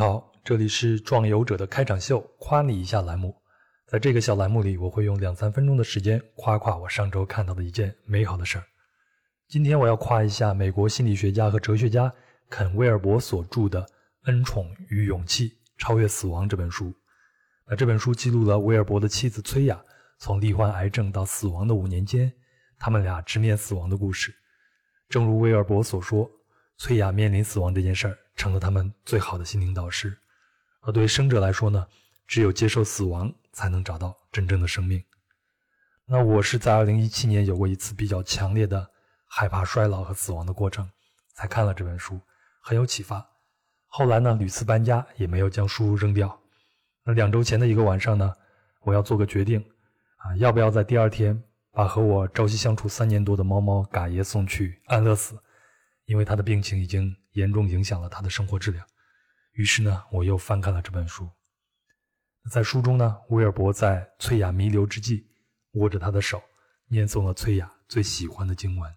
好，这里是壮游者的开场秀，夸你一下栏目。在这个小栏目里，我会用两三分钟的时间夸夸我上周看到的一件美好的事儿。今天我要夸一下美国心理学家和哲学家肯威尔伯所著的《恩宠与勇气：超越死亡》这本书。那这本书记录了威尔伯的妻子崔雅从罹患癌症到死亡的五年间，他们俩直面死亡的故事。正如威尔伯所说，崔雅面临死亡这件事儿成了他们最好的心灵导师。而对于生者来说呢，只有接受死亡。才能找到真正的生命。那我是在二零一七年有过一次比较强烈的害怕衰老和死亡的过程，才看了这本书，很有启发。后来呢，屡次搬家也没有将书扔掉。那两周前的一个晚上呢，我要做个决定，啊，要不要在第二天把和我朝夕相处三年多的猫猫嘎爷送去安乐死？因为他的病情已经严重影响了他的生活质量。于是呢，我又翻看了这本书。在书中呢，威尔伯在崔雅弥留之际，握着她的手，念诵了崔雅最喜欢的经文。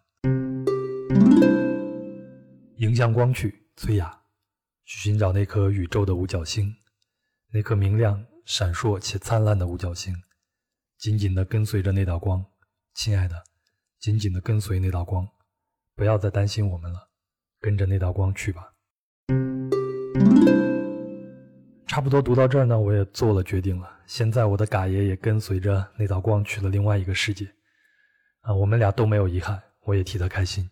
迎向光去，崔雅，去寻找那颗宇宙的五角星，那颗明亮、闪烁且灿烂的五角星，紧紧地跟随着那道光，亲爱的，紧紧地跟随那道光，不要再担心我们了，跟着那道光去吧。差不多读到这儿呢，我也做了决定了。现在我的嘎爷也跟随着那道光去了另外一个世界，啊，我们俩都没有遗憾，我也替他开心。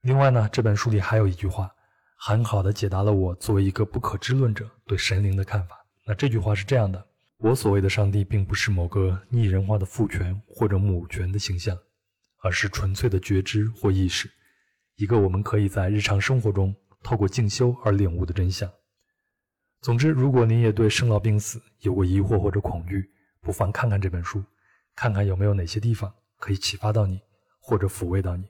另外呢，这本书里还有一句话，很好的解答了我作为一个不可知论者对神灵的看法。那这句话是这样的：我所谓的上帝，并不是某个拟人化的父权或者母权的形象，而是纯粹的觉知或意识，一个我们可以在日常生活中透过静修而领悟的真相。总之，如果您也对生老病死有过疑惑或者恐惧，不妨看看这本书，看看有没有哪些地方可以启发到你，或者抚慰到你。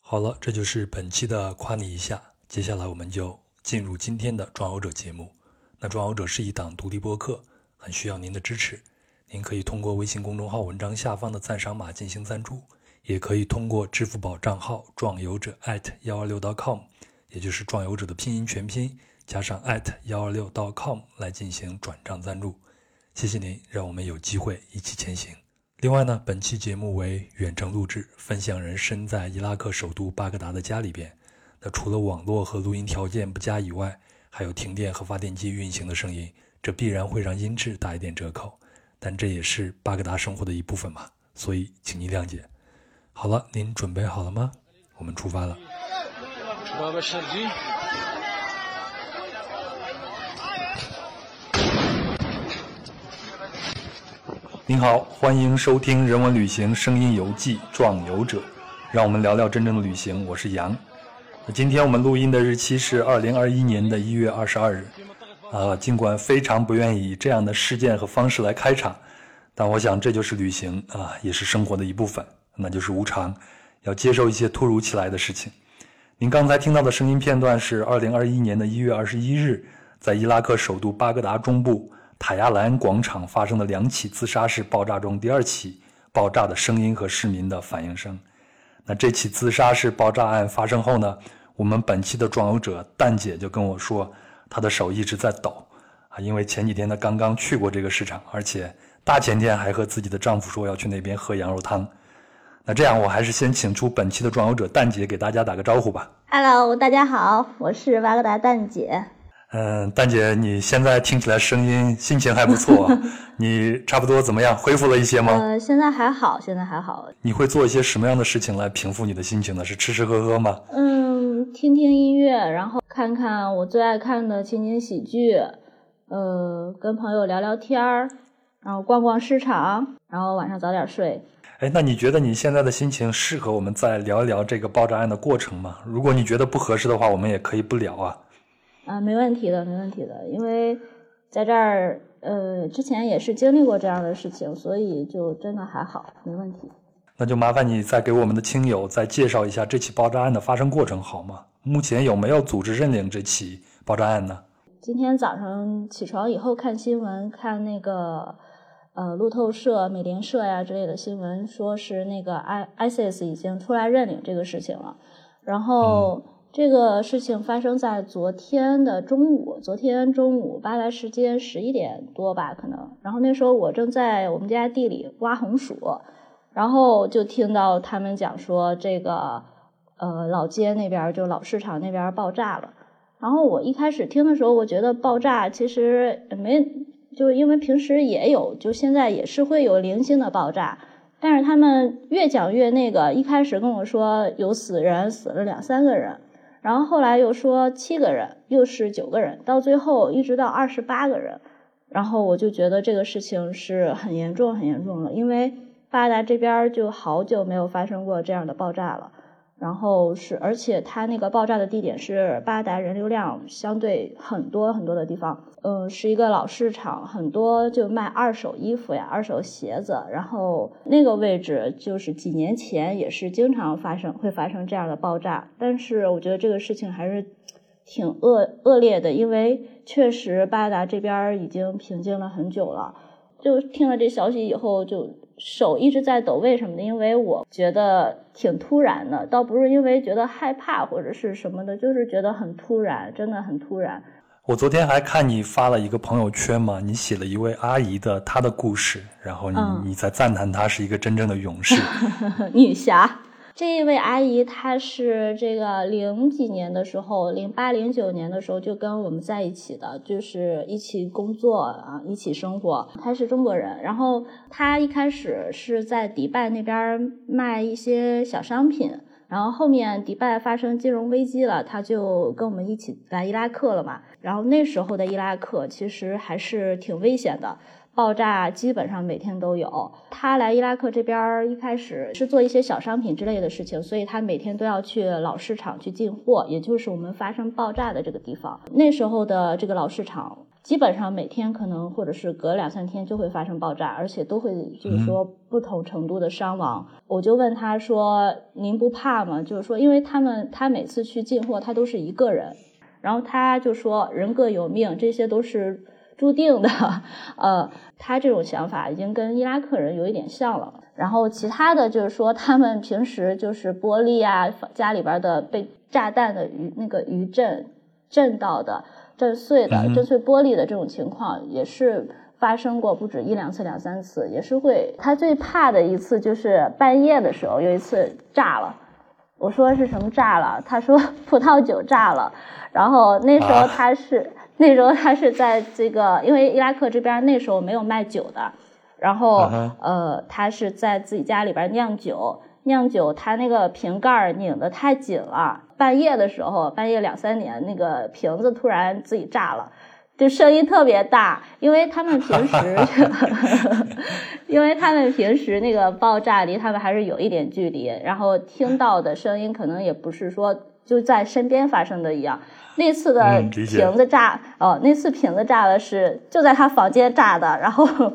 好了，这就是本期的夸你一下。接下来我们就进入今天的壮游者节目。那壮游者是一档独立播客，很需要您的支持。您可以通过微信公众号文章下方的赞赏码进行赞助，也可以通过支付宝账号壮游者幺二六 .com，也就是壮游者的拼音全拼。加上幺二六 .com 来进行转账赞助，谢谢您，让我们有机会一起前行。另外呢，本期节目为远程录制，分享人身在伊拉克首都巴格达的家里边。那除了网络和录音条件不佳以外，还有停电和发电机运行的声音，这必然会让音质打一点折扣。但这也是巴格达生活的一部分嘛，所以请您谅解。好了，您准备好了吗？我们出发了。您好，欢迎收听《人文旅行声音游记·壮游者》，让我们聊聊真正的旅行。我是杨。今天我们录音的日期是二零二一年的一月二十二日。啊，尽管非常不愿意以这样的事件和方式来开场，但我想这就是旅行啊，也是生活的一部分，那就是无常，要接受一些突如其来的事情。您刚才听到的声音片段是二零二一年的一月二十一日，在伊拉克首都巴格达中部。塔亚兰广场发生的两起自杀式爆炸中，第二起爆炸的声音和市民的反应声。那这起自杀式爆炸案发生后呢？我们本期的壮游者蛋姐就跟我说，她的手一直在抖啊，因为前几天她刚刚去过这个市场，而且大前天还和自己的丈夫说要去那边喝羊肉汤。那这样，我还是先请出本期的壮游者蛋姐给大家打个招呼吧。Hello，大家好，我是瓦格达蛋姐。嗯，蛋姐，你现在听起来声音心情还不错，你差不多怎么样？恢复了一些吗？呃，现在还好，现在还好。你会做一些什么样的事情来平复你的心情呢？是吃吃喝喝吗？嗯，听听音乐，然后看看我最爱看的情景喜剧，呃，跟朋友聊聊天儿，然后逛逛市场，然后晚上早点睡。哎，那你觉得你现在的心情适合我们再聊一聊这个爆炸案的过程吗？如果你觉得不合适的话，我们也可以不聊啊。啊，没问题的，没问题的，因为在这儿，呃，之前也是经历过这样的事情，所以就真的还好，没问题。那就麻烦你再给我们的亲友再介绍一下这起爆炸案的发生过程好吗？目前有没有组织认领这起爆炸案呢？今天早上起床以后看新闻，看那个呃路透社、美联社呀之类的新闻，说是那个 I ISIS 已经出来认领这个事情了，然后。这个事情发生在昨天的中午，昨天中午巴达时间十一点多吧，可能。然后那时候我正在我们家地里挖红薯，然后就听到他们讲说这个，呃，老街那边就老市场那边爆炸了。然后我一开始听的时候，我觉得爆炸其实没，就因为平时也有，就现在也是会有零星的爆炸。但是他们越讲越那个，一开始跟我说有死人，死了两三个人。然后后来又说七个人，又是九个人，到最后一直到二十八个人，然后我就觉得这个事情是很严重、很严重了，因为巴达这边就好久没有发生过这样的爆炸了。然后是，而且它那个爆炸的地点是巴达人流量相对很多很多的地方，嗯，是一个老市场，很多就卖二手衣服呀、二手鞋子。然后那个位置就是几年前也是经常发生会发生这样的爆炸，但是我觉得这个事情还是挺恶恶劣的，因为确实巴达这边已经平静了很久了。就听了这消息以后就。手一直在抖，为什么呢？因为我觉得挺突然的，倒不是因为觉得害怕或者是什么的，就是觉得很突然，真的很突然。我昨天还看你发了一个朋友圈嘛，你写了一位阿姨的她的故事，然后你你在赞叹她是一个真正的勇士，女侠。这一位阿姨，她是这个零几年的时候，零八零九年的时候就跟我们在一起的，就是一起工作啊，一起生活。她是中国人，然后她一开始是在迪拜那边卖一些小商品，然后后面迪拜发生金融危机了，她就跟我们一起来伊拉克了嘛。然后那时候的伊拉克其实还是挺危险的。爆炸基本上每天都有。他来伊拉克这边一开始是做一些小商品之类的事情，所以他每天都要去老市场去进货，也就是我们发生爆炸的这个地方。那时候的这个老市场，基本上每天可能或者是隔两三天就会发生爆炸，而且都会就是说不同程度的伤亡。我就问他说：“您不怕吗？”就是说，因为他们他每次去进货，他都是一个人，然后他就说：“人各有命，这些都是。”注定的，呃，他这种想法已经跟伊拉克人有一点像了。然后其他的就是说，他们平时就是玻璃啊，家里边的被炸弹的余那个余震震到的、震碎的、震碎玻璃的这种情况，也是发生过不止一两次、两三次，也是会。他最怕的一次就是半夜的时候，有一次炸了。我说是什么炸了？他说 葡萄酒炸了。然后那时候他是。那时候他是在这个，因为伊拉克这边那时候没有卖酒的，然后呃，他是在自己家里边酿酒，酿酒他那个瓶盖拧得太紧了，半夜的时候，半夜两三点，那个瓶子突然自己炸了，就声音特别大，因为他们平时，因为他们平时那个爆炸离他们还是有一点距离，然后听到的声音可能也不是说就在身边发生的一样。那次的瓶子炸哦，那次瓶子炸的是就在他房间炸的，然后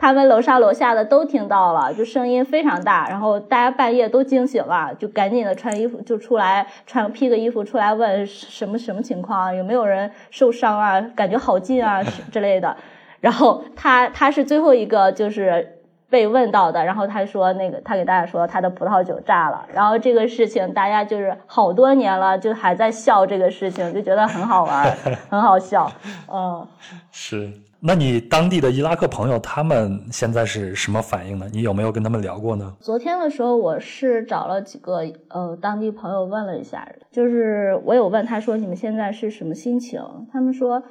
他们楼上楼下的都听到了，就声音非常大，然后大家半夜都惊醒了，就赶紧的穿衣服就出来穿披个衣服出来问什么什么情况，有没有人受伤啊？感觉好近啊 之类的，然后他他是最后一个就是。被问到的，然后他说那个他给大家说他的葡萄酒炸了，然后这个事情大家就是好多年了，就还在笑这个事情，就觉得很好玩，很好笑。嗯，是。那你当地的伊拉克朋友他们现在是什么反应呢？你有没有跟他们聊过呢？昨天的时候我是找了几个呃当地朋友问了一下，就是我有问他说你们现在是什么心情？他们说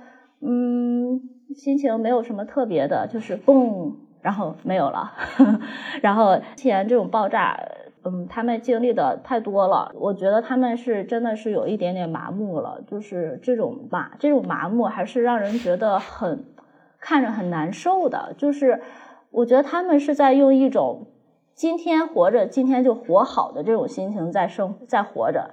嗯心情没有什么特别的，就是嘣。然后没有了，然后之前这种爆炸，嗯，他们经历的太多了，我觉得他们是真的是有一点点麻木了，就是这种麻这种麻木还是让人觉得很看着很难受的，就是我觉得他们是在用一种今天活着今天就活好的这种心情在生在活着。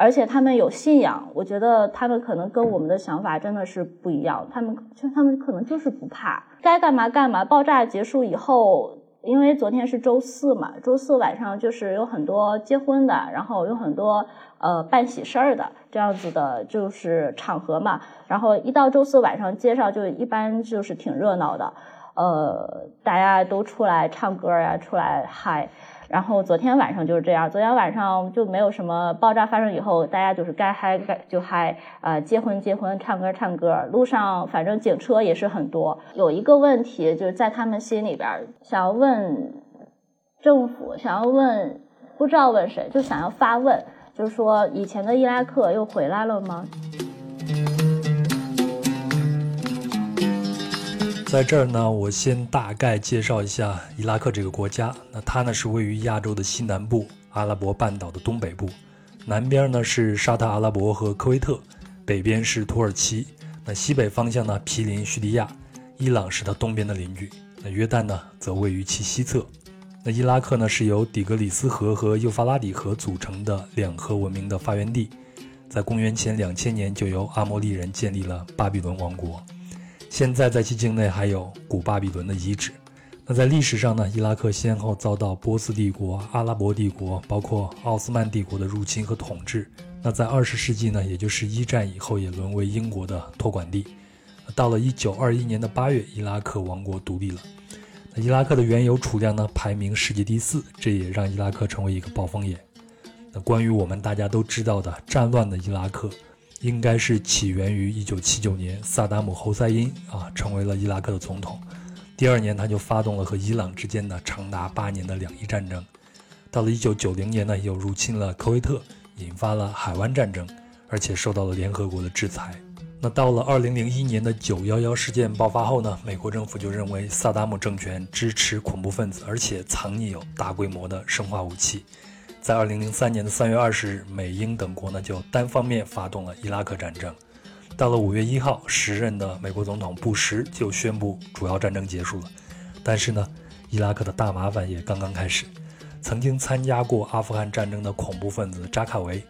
而且他们有信仰，我觉得他们可能跟我们的想法真的是不一样。他们就他们可能就是不怕，该干嘛干嘛。爆炸结束以后，因为昨天是周四嘛，周四晚上就是有很多结婚的，然后有很多呃办喜事儿的这样子的，就是场合嘛。然后一到周四晚上，街上就一般就是挺热闹的，呃，大家都出来唱歌呀，出来嗨。然后昨天晚上就是这样，昨天晚上就没有什么爆炸发生以后，大家就是该嗨该就嗨，啊，结婚结婚，唱歌唱歌，路上反正警车也是很多。有一个问题就是在他们心里边，想要问政府，想要问，不知道问谁，就想要发问，就是说以前的伊拉克又回来了吗？在这儿呢，我先大概介绍一下伊拉克这个国家。那它呢是位于亚洲的西南部，阿拉伯半岛的东北部。南边呢是沙特阿拉伯和科威特，北边是土耳其。那西北方向呢毗邻叙利亚，伊朗是它东边的邻居。那约旦呢则位于其西侧。那伊拉克呢是由底格里斯河和幼发拉底河组成的两河文明的发源地。在公元前两千年就由阿摩利人建立了巴比伦王国。现在在其境内还有古巴比伦的遗址。那在历史上呢，伊拉克先后遭到波斯帝国、阿拉伯帝国，包括奥斯曼帝国的入侵和统治。那在二十世纪呢，也就是一战以后，也沦为英国的托管地。到了一九二一年的八月，伊拉克王国独立了。那伊拉克的原油储量呢，排名世界第四，这也让伊拉克成为一个暴风眼。那关于我们大家都知道的战乱的伊拉克。应该是起源于一九七九年，萨达姆侯赛因啊成为了伊拉克的总统。第二年，他就发动了和伊朗之间的长达八年的两伊战争。到了一九九零年呢，又入侵了科威特，引发了海湾战争，而且受到了联合国的制裁。那到了二零零一年的九幺幺事件爆发后呢，美国政府就认为萨达姆政权支持恐怖分子，而且藏匿有大规模的生化武器。在二零零三年的三月二十日，美英等国呢就单方面发动了伊拉克战争。到了五月一号，时任的美国总统布什就宣布主要战争结束了。但是呢，伊拉克的大麻烦也刚刚开始。曾经参加过阿富汗战争的恐怖分子扎卡维，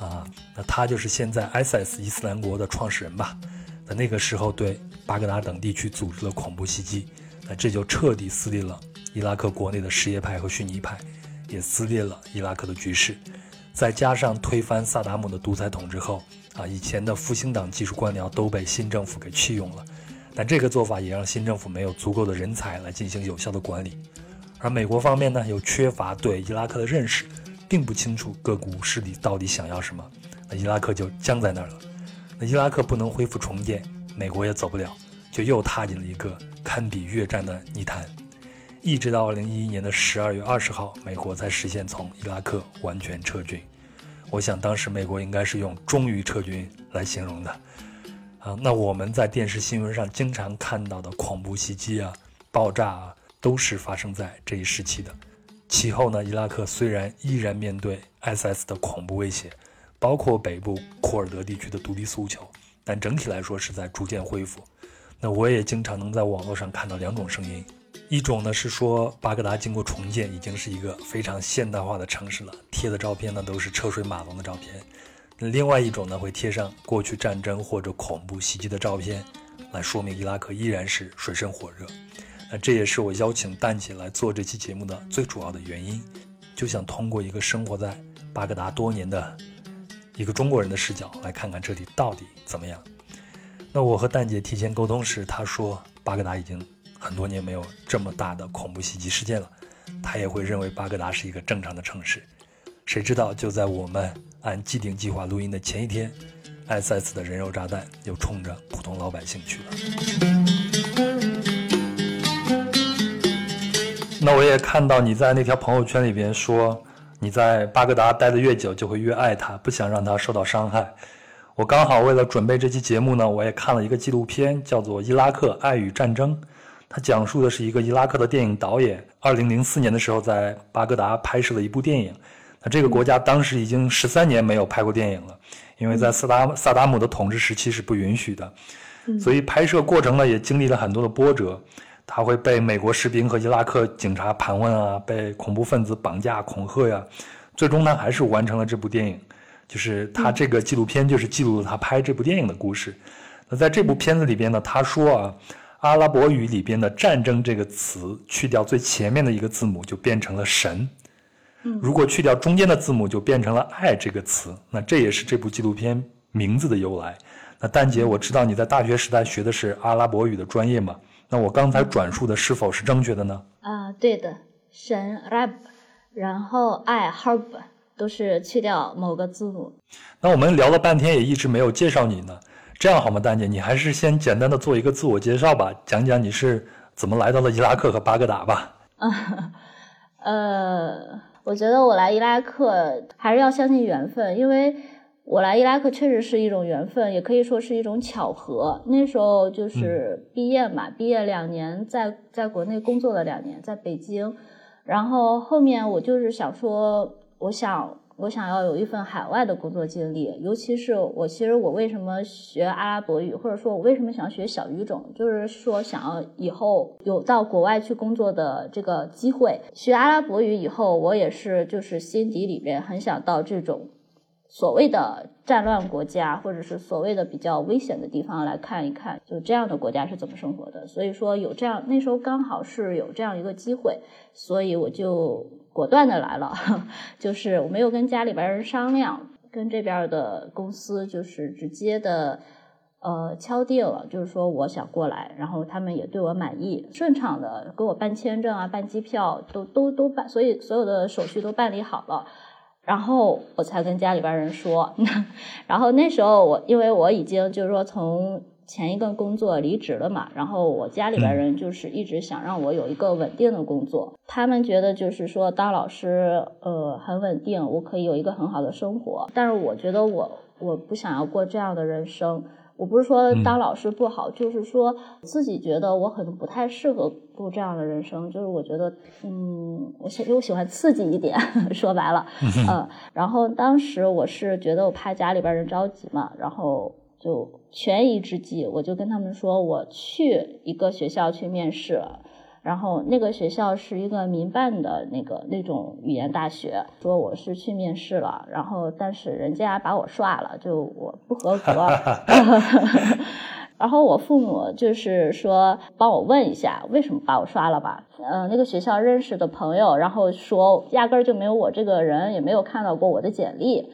啊，那他就是现在 ISIS 伊斯兰国的创始人吧？在那个时候对巴格达等地区组织了恐怖袭击，那这就彻底撕裂了伊拉克国内的什叶派和逊尼派。也撕裂了伊拉克的局势，再加上推翻萨达姆的独裁统治后，啊，以前的复兴党技术官僚都被新政府给弃用了。但这个做法也让新政府没有足够的人才来进行有效的管理。而美国方面呢，又缺乏对伊拉克的认识，并不清楚各股势力到底想要什么，那伊拉克就僵在那儿了。那伊拉克不能恢复重建，美国也走不了，就又踏进了一个堪比越战的泥潭。一直到二零一一年的十二月二十号，美国才实现从伊拉克完全撤军。我想当时美国应该是用“终于撤军”来形容的。啊，那我们在电视新闻上经常看到的恐怖袭击啊、爆炸啊，都是发生在这一时期的。其后呢，伊拉克虽然依然面对 ISIS 的恐怖威胁，包括北部库尔德地区的独立诉求，但整体来说是在逐渐恢复。那我也经常能在网络上看到两种声音。一种呢是说巴格达经过重建已经是一个非常现代化的城市了，贴的照片呢都是车水马龙的照片。那另外一种呢会贴上过去战争或者恐怖袭击的照片，来说明伊拉克依然是水深火热。那这也是我邀请蛋姐来做这期节目的最主要的原因，就想通过一个生活在巴格达多年的一个中国人的视角来看看这里到底怎么样。那我和蛋姐提前沟通时，她说巴格达已经。很多年没有这么大的恐怖袭击事件了，他也会认为巴格达是一个正常的城市。谁知道就在我们按既定计划录音的前一天，ISIS 的人肉炸弹又冲着普通老百姓去了。那我也看到你在那条朋友圈里边说，你在巴格达待得越久就会越爱他，不想让他受到伤害。我刚好为了准备这期节目呢，我也看了一个纪录片，叫做《伊拉克爱与战争》。它讲述的是一个伊拉克的电影导演，二零零四年的时候在巴格达拍摄了一部电影。那这个国家当时已经十三年没有拍过电影了，因为在萨达萨达姆的统治时期是不允许的，所以拍摄过程呢也经历了很多的波折。他会被美国士兵和伊拉克警察盘问啊，被恐怖分子绑架恐吓呀，最终呢还是完成了这部电影。就是他这个纪录片就是记录了他拍这部电影的故事。那在这部片子里边呢，他说啊。阿拉伯语里边的“战争”这个词，去掉最前面的一个字母，就变成了“神”。如果去掉中间的字母，就变成了“爱”这个词。那这也是这部纪录片名字的由来。那蛋姐，我知道你在大学时代学的是阿拉伯语的专业嘛？那我刚才转述的是否是正确的呢？啊，对的，神 Rab，然后爱 Harb 都是去掉某个字母。那我们聊了半天，也一直没有介绍你呢，这样好吗，丹姐？你还是先简单的做一个自我介绍吧，讲讲你是怎么来到了伊拉克和巴格达吧。呃，我觉得我来伊拉克还是要相信缘分，因为我来伊拉克确实是一种缘分，也可以说是一种巧合。那时候就是毕业嘛，毕业两年，在在国内工作了两年，在北京，然后后面我就是想说，我想。我想要有一份海外的工作经历，尤其是我，其实我为什么学阿拉伯语，或者说我为什么想学小语种，就是说想要以后有到国外去工作的这个机会。学阿拉伯语以后，我也是就是心底里面很想到这种所谓的战乱国家，或者是所谓的比较危险的地方来看一看，就这样的国家是怎么生活的。所以说有这样，那时候刚好是有这样一个机会，所以我就。果断的来了，就是我没有跟家里边人商量，跟这边的公司就是直接的，呃，敲定了，就是说我想过来，然后他们也对我满意，顺畅的给我办签证啊，办机票都都都办，所以所有的手续都办理好了，然后我才跟家里边人说，然后那时候我因为我已经就是说从。前一个工作离职了嘛，然后我家里边人就是一直想让我有一个稳定的工作，他们觉得就是说当老师呃很稳定，我可以有一个很好的生活，但是我觉得我我不想要过这样的人生。我不是说当老师不好，就是说自己觉得我可能不太适合过这样的人生，就是我觉得嗯，我喜我喜欢刺激一点，说白了，嗯，然后当时我是觉得我怕家里边人着急嘛，然后。就权宜之计，我就跟他们说，我去一个学校去面试了，然后那个学校是一个民办的那个那种语言大学，说我是去面试了，然后但是人家把我刷了，就我不合格，然后我父母就是说帮我问一下为什么把我刷了吧，嗯，那个学校认识的朋友，然后说压根儿就没有我这个人，也没有看到过我的简历。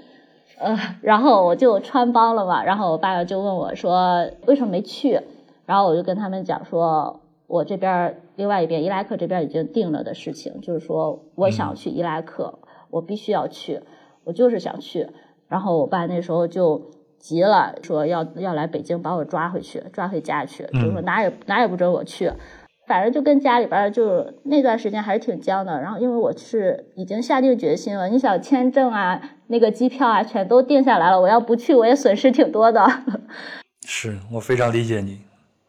呃，然后我就穿帮了嘛，然后我爸爸就问我说为什么没去，然后我就跟他们讲说，我这边另外一边伊拉克这边已经定了的事情，就是说我想去伊拉克，我必须要去，我就是想去。然后我爸那时候就急了，说要要来北京把我抓回去，抓回家去，就说哪也哪也不准我去。反正就跟家里边就那段时间还是挺僵的，然后因为我是已经下定决心了，你想签证啊、那个机票啊，全都定下来了，我要不去我也损失挺多的。是我非常理解你。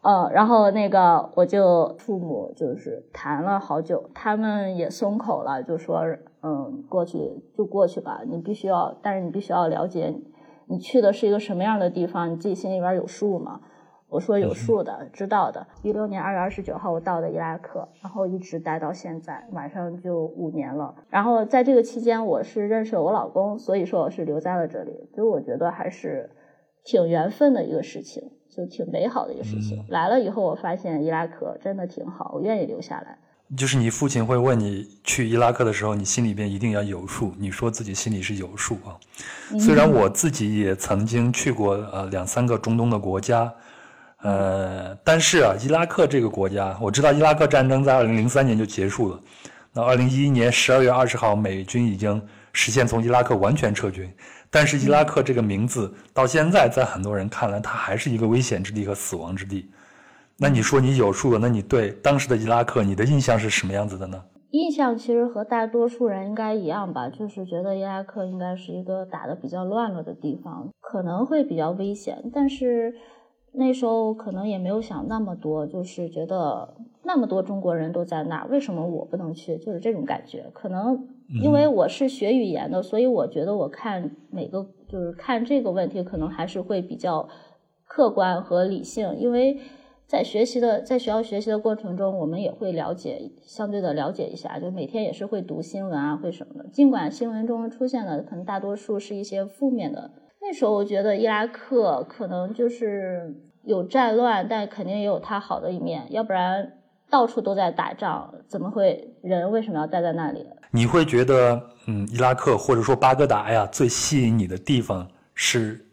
嗯，然后那个我就父母就是谈了好久，他们也松口了，就说嗯过去就过去吧，你必须要，但是你必须要了解你去的是一个什么样的地方，你自己心里边有数嘛。我说有数的，知道的。一六年二月二十九号，我到的伊拉克，然后一直待到现在，马上就五年了。然后在这个期间，我是认识了我老公，所以说我是留在了这里。所以我觉得还是挺缘分的一个事情，就挺美好的一个事情。来了以后，我发现伊拉克真的挺好，我愿意留下来。就是你父亲会问你去伊拉克的时候，你心里边一定要有数。你说自己心里是有数啊。虽然我自己也曾经去过呃两三个中东的国家。呃，但是啊，伊拉克这个国家，我知道伊拉克战争在二零零三年就结束了。那二零一一年十二月二十号，美军已经实现从伊拉克完全撤军。但是伊拉克这个名字到现在，在很多人看来，它还是一个危险之地和死亡之地。那你说你有数了？那你对当时的伊拉克，你的印象是什么样子的呢？印象其实和大多数人应该一样吧，就是觉得伊拉克应该是一个打的比较乱了的地方，可能会比较危险，但是。那时候可能也没有想那么多，就是觉得那么多中国人都在那儿，为什么我不能去？就是这种感觉。可能因为我是学语言的，所以我觉得我看每个就是看这个问题，可能还是会比较客观和理性。因为在学习的在学校学习的过程中，我们也会了解相对的了解一下，就每天也是会读新闻啊，会什么的。尽管新闻中出现的可能大多数是一些负面的。那时候我觉得伊拉克可能就是有战乱，但肯定也有它好的一面，要不然到处都在打仗，怎么会人为什么要待在那里？你会觉得，嗯，伊拉克或者说巴格达呀，最吸引你的地方是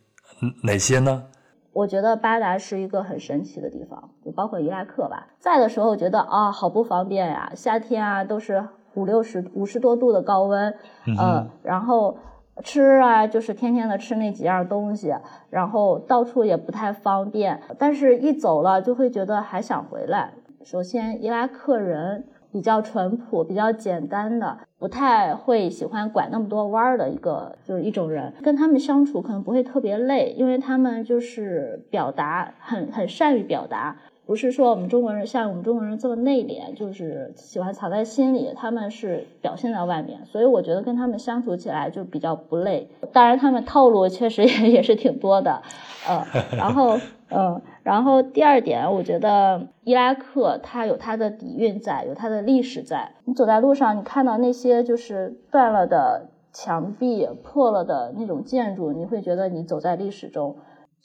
哪些呢？我觉得巴达是一个很神奇的地方，就包括伊拉克吧。在的时候觉得啊，好不方便呀，夏天啊都是。五六十五十多度的高温，呃，然后吃啊就是天天的吃那几样东西，然后到处也不太方便，但是一走了就会觉得还想回来。首先，伊拉克人。比较淳朴、比较简单的，不太会喜欢拐那么多弯儿的一个，就是一种人。跟他们相处可能不会特别累，因为他们就是表达很很善于表达。不是说我们中国人像我们中国人这么内敛，就是喜欢藏在心里。他们是表现在外面，所以我觉得跟他们相处起来就比较不累。当然，他们套路确实也 也是挺多的，呃，然后，嗯，然后第二点，我觉得伊拉克它有它的底蕴在，有它的历史在。你走在路上，你看到那些就是断了的墙壁、破了的那种建筑，你会觉得你走在历史中。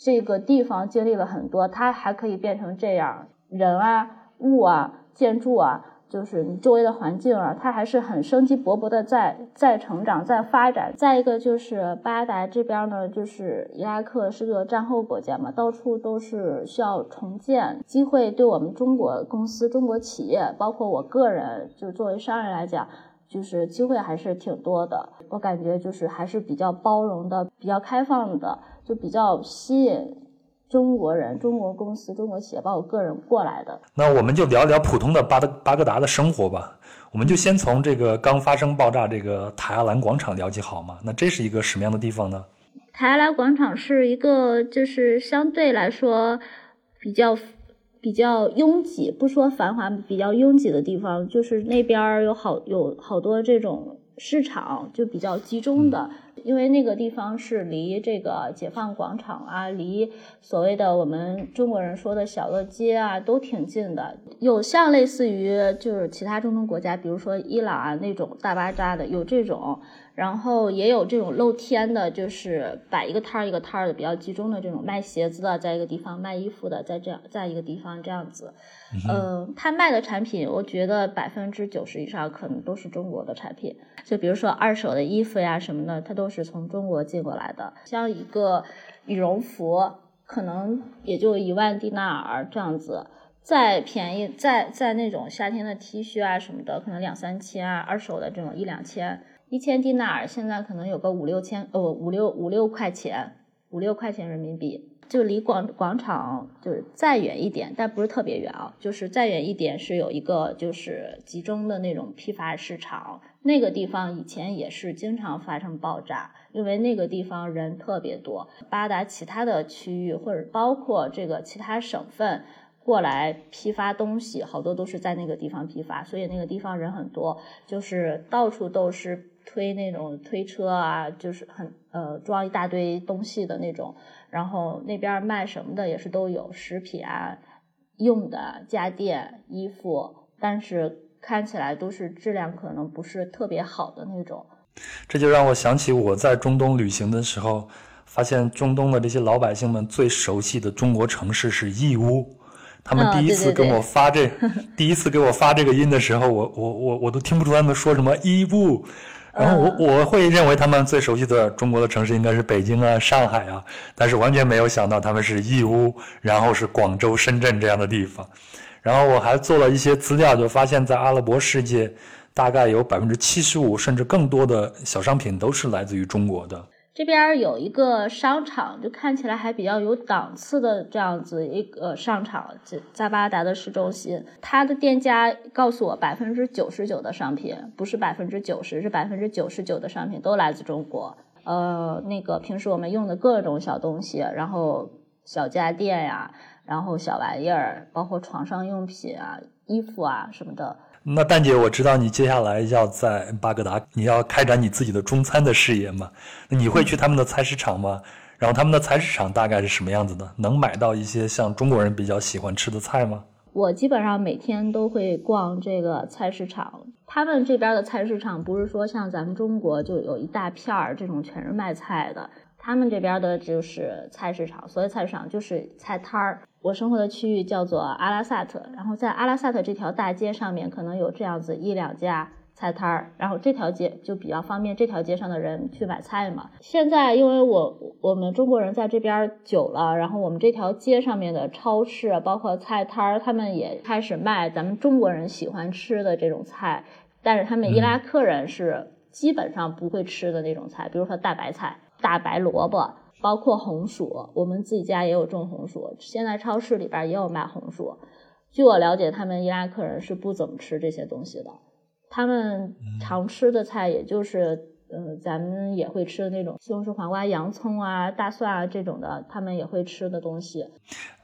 这个地方经历了很多，它还可以变成这样，人啊、物啊、建筑啊，就是你周围的环境啊，它还是很生机勃勃的在在成长、在发展。再一个就是巴达这边呢，就是伊拉克是个战后国家嘛，到处都是需要重建，机会对我们中国公司、中国企业，包括我个人，就作为商人来讲，就是机会还是挺多的。我感觉就是还是比较包容的、比较开放的。就比较吸引中国人、中国公司、中国企业，包括个人过来的。那我们就聊聊普通的巴德巴格达的生活吧。我们就先从这个刚发生爆炸这个塔亚兰广场聊起好吗？那这是一个什么样的地方呢？塔亚兰广场是一个就是相对来说比较比较拥挤，不说繁华，比较拥挤的地方。就是那边有好有好多这种市场，就比较集中的。因为那个地方是离这个解放广场啊，离所谓的我们中国人说的小乐街啊，都挺近的。有像类似于就是其他中东国家，比如说伊朗啊那种大巴扎的，有这种。然后也有这种露天的，就是摆一个摊儿一个摊儿的比较集中的这种卖鞋子的，在一个地方卖衣服的，在这样在一个地方这样子，嗯，他卖的产品，我觉得百分之九十以上可能都是中国的产品，就比如说二手的衣服呀什么的，它都是从中国进过来的。像一个羽绒服，可能也就一万迪纳尔这样子，再便宜，再再那种夏天的 T 恤啊什么的，可能两三千啊，二手的这种一两千。一千迪纳尔现在可能有个五六千，呃，五六五六块钱，五六块钱人民币，就离广广场就是再远一点，但不是特别远啊，就是再远一点是有一个就是集中的那种批发市场，那个地方以前也是经常发生爆炸，因为那个地方人特别多，巴达其他的区域或者包括这个其他省份过来批发东西，好多都是在那个地方批发，所以那个地方人很多，就是到处都是。推那种推车啊，就是很呃装一大堆东西的那种，然后那边卖什么的也是都有食品啊、用的家电、衣服，但是看起来都是质量可能不是特别好的那种。这就让我想起我在中东旅行的时候，发现中东的这些老百姓们最熟悉的中国城市是义乌。他们第一次跟我发这 第一次给我发这个音的时候，我我我我都听不出他们说什么义乌。然后我我会认为他们最熟悉的中国的城市应该是北京啊、上海啊，但是完全没有想到他们是义乌，然后是广州、深圳这样的地方。然后我还做了一些资料，就发现，在阿拉伯世界，大概有百分之七十五甚至更多的小商品都是来自于中国的。这边有一个商场，就看起来还比较有档次的这样子一个商场，在巴达的市中心。它的店家告诉我，百分之九十九的商品不是百分之九十，是百分之九十九的商品都来自中国。呃，那个平时我们用的各种小东西，然后小家电呀，然后小玩意儿，包括床上用品啊、衣服啊什么的。那蛋姐，我知道你接下来要在巴格达，你要开展你自己的中餐的事业嘛？那你会去他们的菜市场吗？然后他们的菜市场大概是什么样子的？能买到一些像中国人比较喜欢吃的菜吗？我基本上每天都会逛这个菜市场。他们这边的菜市场不是说像咱们中国就有一大片儿这种全是卖菜的，他们这边的就是菜市场，所谓菜市场就是菜摊儿。我生活的区域叫做阿拉萨特，然后在阿拉萨特这条大街上面，可能有这样子一两家菜摊儿，然后这条街就比较方便这条街上的人去买菜嘛。现在因为我我们中国人在这边久了，然后我们这条街上面的超市包括菜摊儿，他们也开始卖咱们中国人喜欢吃的这种菜，但是他们伊拉克人是基本上不会吃的那种菜，比如说大白菜、大白萝卜，包括红薯。我们自己家也有种红薯，现在超市里边也有卖红薯。据我了解，他们伊拉克人是不怎么吃这些东西的，他们常吃的菜也就是，呃，咱们也会吃的那种西红柿、黄瓜、洋葱啊、大蒜啊这种的，他们也会吃的东西。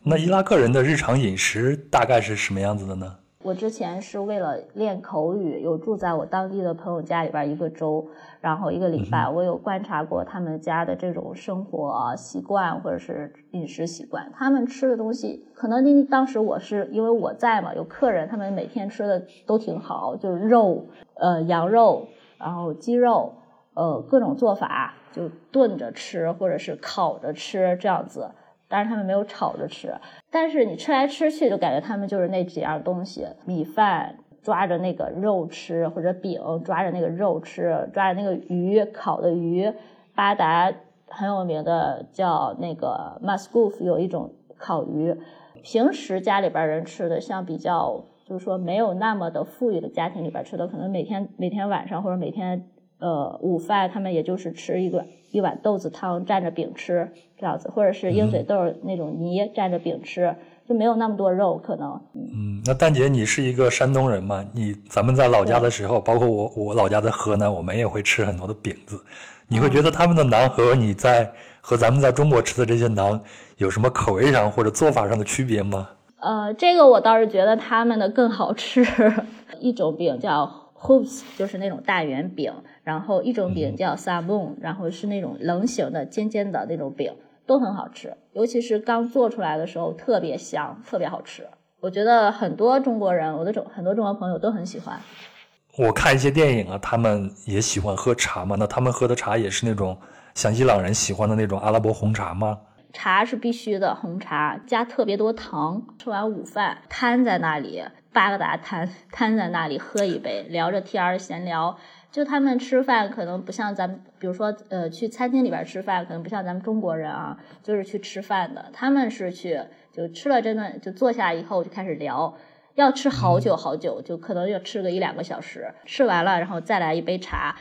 那伊拉克人的日常饮食大概是什么样子的呢？我之前是为了练口语，有住在我当地的朋友家里边一个周，然后一个礼拜，我有观察过他们家的这种生活习惯或者是饮食习惯。他们吃的东西，可能因当时我是因为我在嘛，有客人，他们每天吃的都挺好，就是肉，呃，羊肉，然后鸡肉，呃，各种做法，就炖着吃或者是烤着吃这样子。当然他们没有炒着吃。但是你吃来吃去，就感觉他们就是那几样东西：米饭抓着那个肉吃，或者饼抓着那个肉吃，抓着那个鱼烤的鱼。巴达很有名的叫那个 maskouf，有一种烤鱼。平时家里边人吃的，像比较就是说没有那么的富裕的家庭里边吃的，可能每天每天晚上或者每天呃午饭，他们也就是吃一个一碗豆子汤蘸着饼吃。这样子，或者是鹰嘴豆那种泥蘸着饼吃，就没有那么多肉可能。嗯，那蛋姐，你是一个山东人嘛？你咱们在老家的时候，包括我，我老家在河南，我们也会吃很多的饼子。你会觉得他们的馕和你在和咱们在中国吃的这些馕有什么口味上或者做法上的区别吗？呃，这个我倒是觉得他们的更好吃。一种饼叫。hoops 就是那种大圆饼，然后一种饼叫 sabun，然后是那种棱形的尖尖的那种饼，都很好吃。尤其是刚做出来的时候特别香，特别好吃。我觉得很多中国人，我的中很多中国朋友都很喜欢。我看一些电影啊，他们也喜欢喝茶嘛。那他们喝的茶也是那种像伊朗人喜欢的那种阿拉伯红茶吗？茶是必须的，红茶加特别多糖。吃完午饭，瘫在那里。巴格达瘫瘫在那里喝一杯，聊着天儿闲聊。就他们吃饭可能不像咱们，比如说呃去餐厅里边吃饭，可能不像咱们中国人啊，就是去吃饭的。他们是去就吃了这顿就坐下以后就开始聊，要吃好久好久，就可能要吃个一两个小时。吃完了然后再来一杯茶，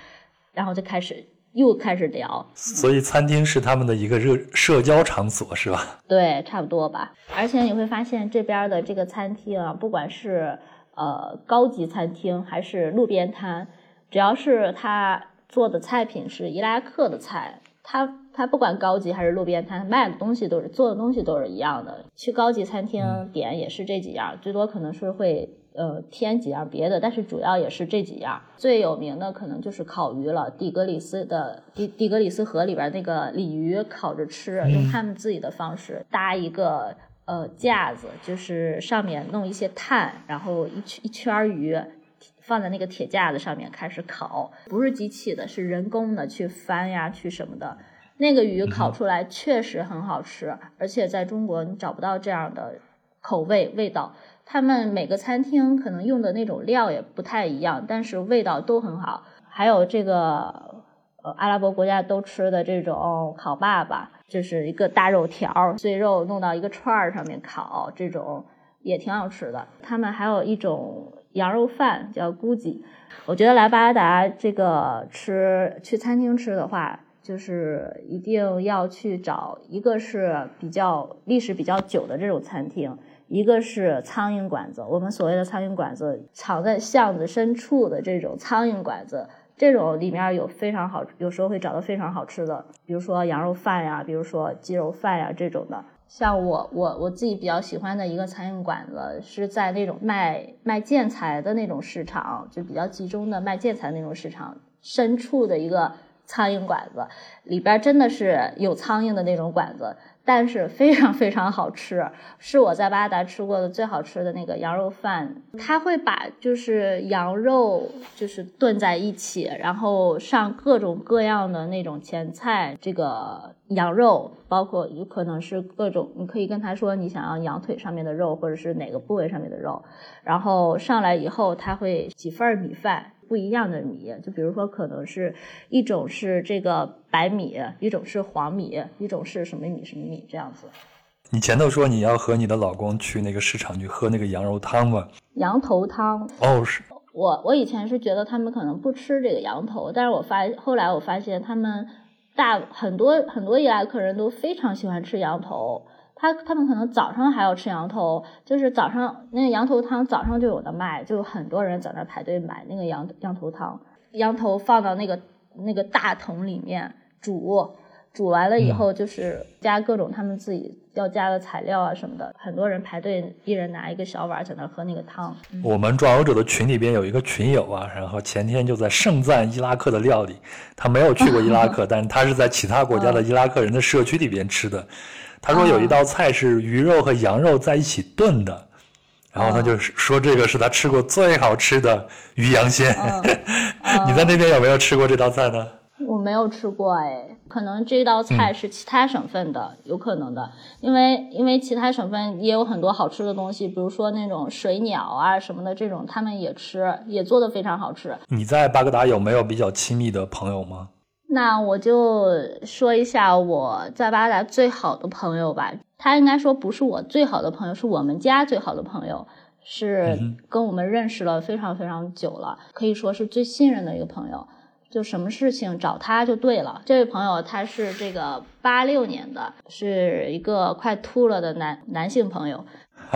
然后就开始。又开始聊，所以餐厅是他们的一个热社交场所，是吧？对，差不多吧。而且你会发现这边的这个餐厅啊，不管是呃高级餐厅还是路边摊，只要是他做的菜品是伊拉克的菜，他他不管高级还是路边摊，卖的东西都是做的东西都是一样的。去高级餐厅点也是这几样，最多可能是会。呃，添几样别的，但是主要也是这几样。最有名的可能就是烤鱼了，底格里斯的底底格里斯河里边那个鲤鱼烤着吃，用他们自己的方式搭一个呃架子，就是上面弄一些炭，然后一圈一圈鱼放在那个铁架子上面开始烤，不是机器的，是人工的去翻呀去什么的。那个鱼烤出来确实很好吃，而且在中国你找不到这样的口味味道。他们每个餐厅可能用的那种料也不太一样，但是味道都很好。还有这个呃，阿拉伯国家都吃的这种烤爸爸，就是一个大肉条，碎肉弄到一个串儿上面烤，这种也挺好吃的。他们还有一种羊肉饭叫 Gucci。我觉得来巴达这个吃去餐厅吃的话，就是一定要去找一个是比较历史比较久的这种餐厅。一个是苍蝇馆子，我们所谓的苍蝇馆子，藏在巷子深处的这种苍蝇馆子，这种里面有非常好，有时候会找到非常好吃的，比如说羊肉饭呀，比如说鸡肉饭呀这种的。像我我我自己比较喜欢的一个苍蝇馆子，是在那种卖卖建材的那种市场，就比较集中的卖建材那种市场深处的一个苍蝇馆子，里边真的是有苍蝇的那种馆子。但是非常非常好吃，是我在巴达吃过的最好吃的那个羊肉饭。他会把就是羊肉就是炖在一起，然后上各种各样的那种前菜。这个羊肉包括有可能是各种，你可以跟他说你想要羊腿上面的肉，或者是哪个部位上面的肉。然后上来以后，他会几份米饭。不一样的米，就比如说，可能是一种是这个白米，一种是黄米，一种是什么米什么米这样子。你前头说你要和你的老公去那个市场去喝那个羊肉汤吗？羊头汤。哦，是。我我以前是觉得他们可能不吃这个羊头，但是我发后来我发现他们大很多很多伊拉克人都非常喜欢吃羊头，他他们可能早上还要吃羊头，就是早上那个羊头汤早上就有的卖，就很多人在那排队买那个羊羊头汤，羊头放到那个那个大桶里面煮。煮完了以后，就是加各种他们自己要加的材料啊什么的。很多人排队，一人拿一个小碗在那喝那个汤。我们壮游者的群里边有一个群友啊，然后前天就在盛赞伊拉克的料理。他没有去过伊拉克，但是他是在其他国家的伊拉克人的社区里边吃的。他说有一道菜是鱼肉和羊肉在一起炖的，然后他就说这个是他吃过最好吃的鱼羊鲜。你在那边有没有吃过这道菜呢？我没有吃过哎，可能这道菜是其他省份的，有可能的，因为因为其他省份也有很多好吃的东西，比如说那种水鸟啊什么的，这种他们也吃，也做的非常好吃。你在巴格达有没有比较亲密的朋友吗？那我就说一下我在巴达最好的朋友吧，他应该说不是我最好的朋友，是我们家最好的朋友，是跟我们认识了非常非常久了，可以说是最信任的一个朋友。就什么事情找他就对了。这位朋友他是这个八六年的，是一个快秃了的男男性朋友。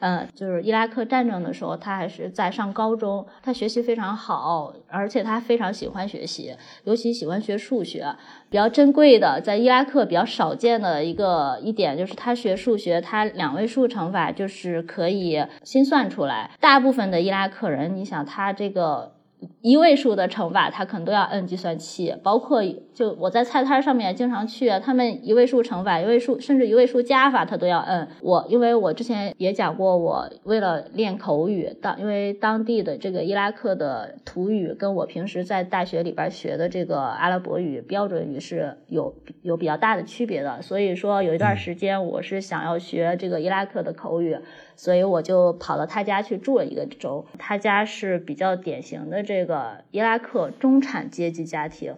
嗯，就是伊拉克战争的时候，他还是在上高中。他学习非常好，而且他非常喜欢学习，尤其喜欢学数学。比较珍贵的，在伊拉克比较少见的一个一点就是他学数学，他两位数乘法就是可以心算出来。大部分的伊拉克人，你想他这个。一位数的乘法，他可能都要摁计算器，包括就我在菜摊上面经常去，他们一位数乘法、一位数甚至一位数加法，他都要摁。我因为我之前也讲过，我为了练口语，当因为当地的这个伊拉克的土语跟我平时在大学里边学的这个阿拉伯语标准语是有有比较大的区别的，所以说有一段时间我是想要学这个伊拉克的口语。所以我就跑到他家去住了一个周。他家是比较典型的这个伊拉克中产阶级家庭，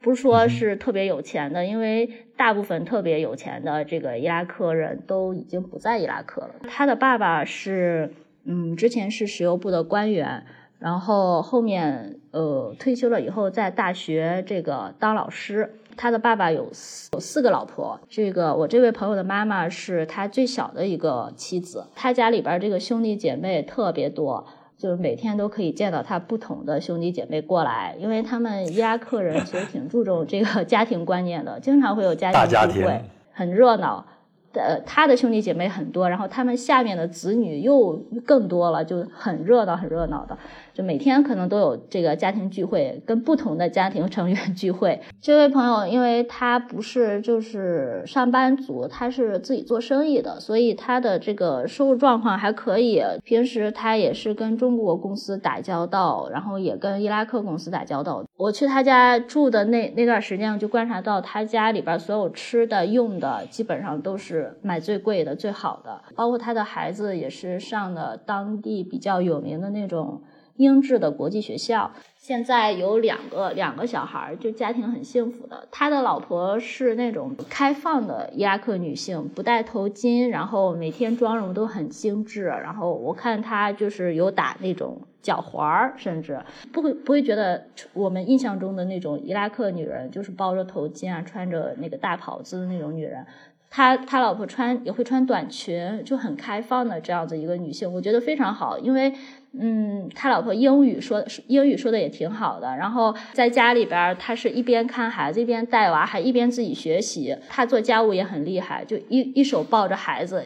不是说是特别有钱的，因为大部分特别有钱的这个伊拉克人都已经不在伊拉克了。他的爸爸是，嗯，之前是石油部的官员，然后后面呃退休了以后在大学这个当老师。他的爸爸有四有四个老婆，这个我这位朋友的妈妈是他最小的一个妻子。他家里边这个兄弟姐妹特别多，就是每天都可以见到他不同的兄弟姐妹过来，因为他们伊拉克人其实挺注重这个家庭观念的，经常会有家庭聚会，很热闹。呃，他的兄弟姐妹很多，然后他们下面的子女又更多了，就很热闹，很热闹的。就每天可能都有这个家庭聚会，跟不同的家庭成员 聚会。这位朋友，因为他不是就是上班族，他是自己做生意的，所以他的这个收入状况还可以。平时他也是跟中国公司打交道，然后也跟伊拉克公司打交道。我去他家住的那那段时间，就观察到他家里边所有吃的用的，基本上都是买最贵的、最好的。包括他的孩子也是上的当地比较有名的那种。英制的国际学校，现在有两个两个小孩，就家庭很幸福的。他的老婆是那种开放的伊拉克女性，不戴头巾，然后每天妆容都很精致。然后我看她就是有打那种脚环儿，甚至不会不会觉得我们印象中的那种伊拉克女人就是包着头巾啊，穿着那个大袍子的那种女人。他他老婆穿也会穿短裙，就很开放的这样子一个女性，我觉得非常好，因为。嗯，他老婆英语说英语说的也挺好的，然后在家里边，他是一边看孩子一边带娃，还一边自己学习。他做家务也很厉害，就一一手抱着孩子。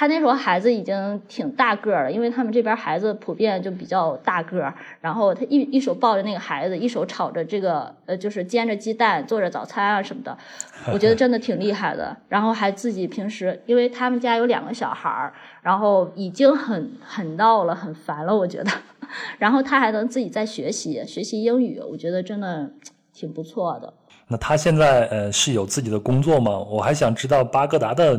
他那时候孩子已经挺大个儿了，因为他们这边孩子普遍就比较大个儿。然后他一一手抱着那个孩子，一手炒着这个呃，就是煎着鸡蛋，做着早餐啊什么的。我觉得真的挺厉害的。然后还自己平时，因为他们家有两个小孩儿，然后已经很很闹了，很烦了，我觉得。然后他还能自己在学习学习英语，我觉得真的挺不错的。那他现在呃是有自己的工作吗？我还想知道巴格达的。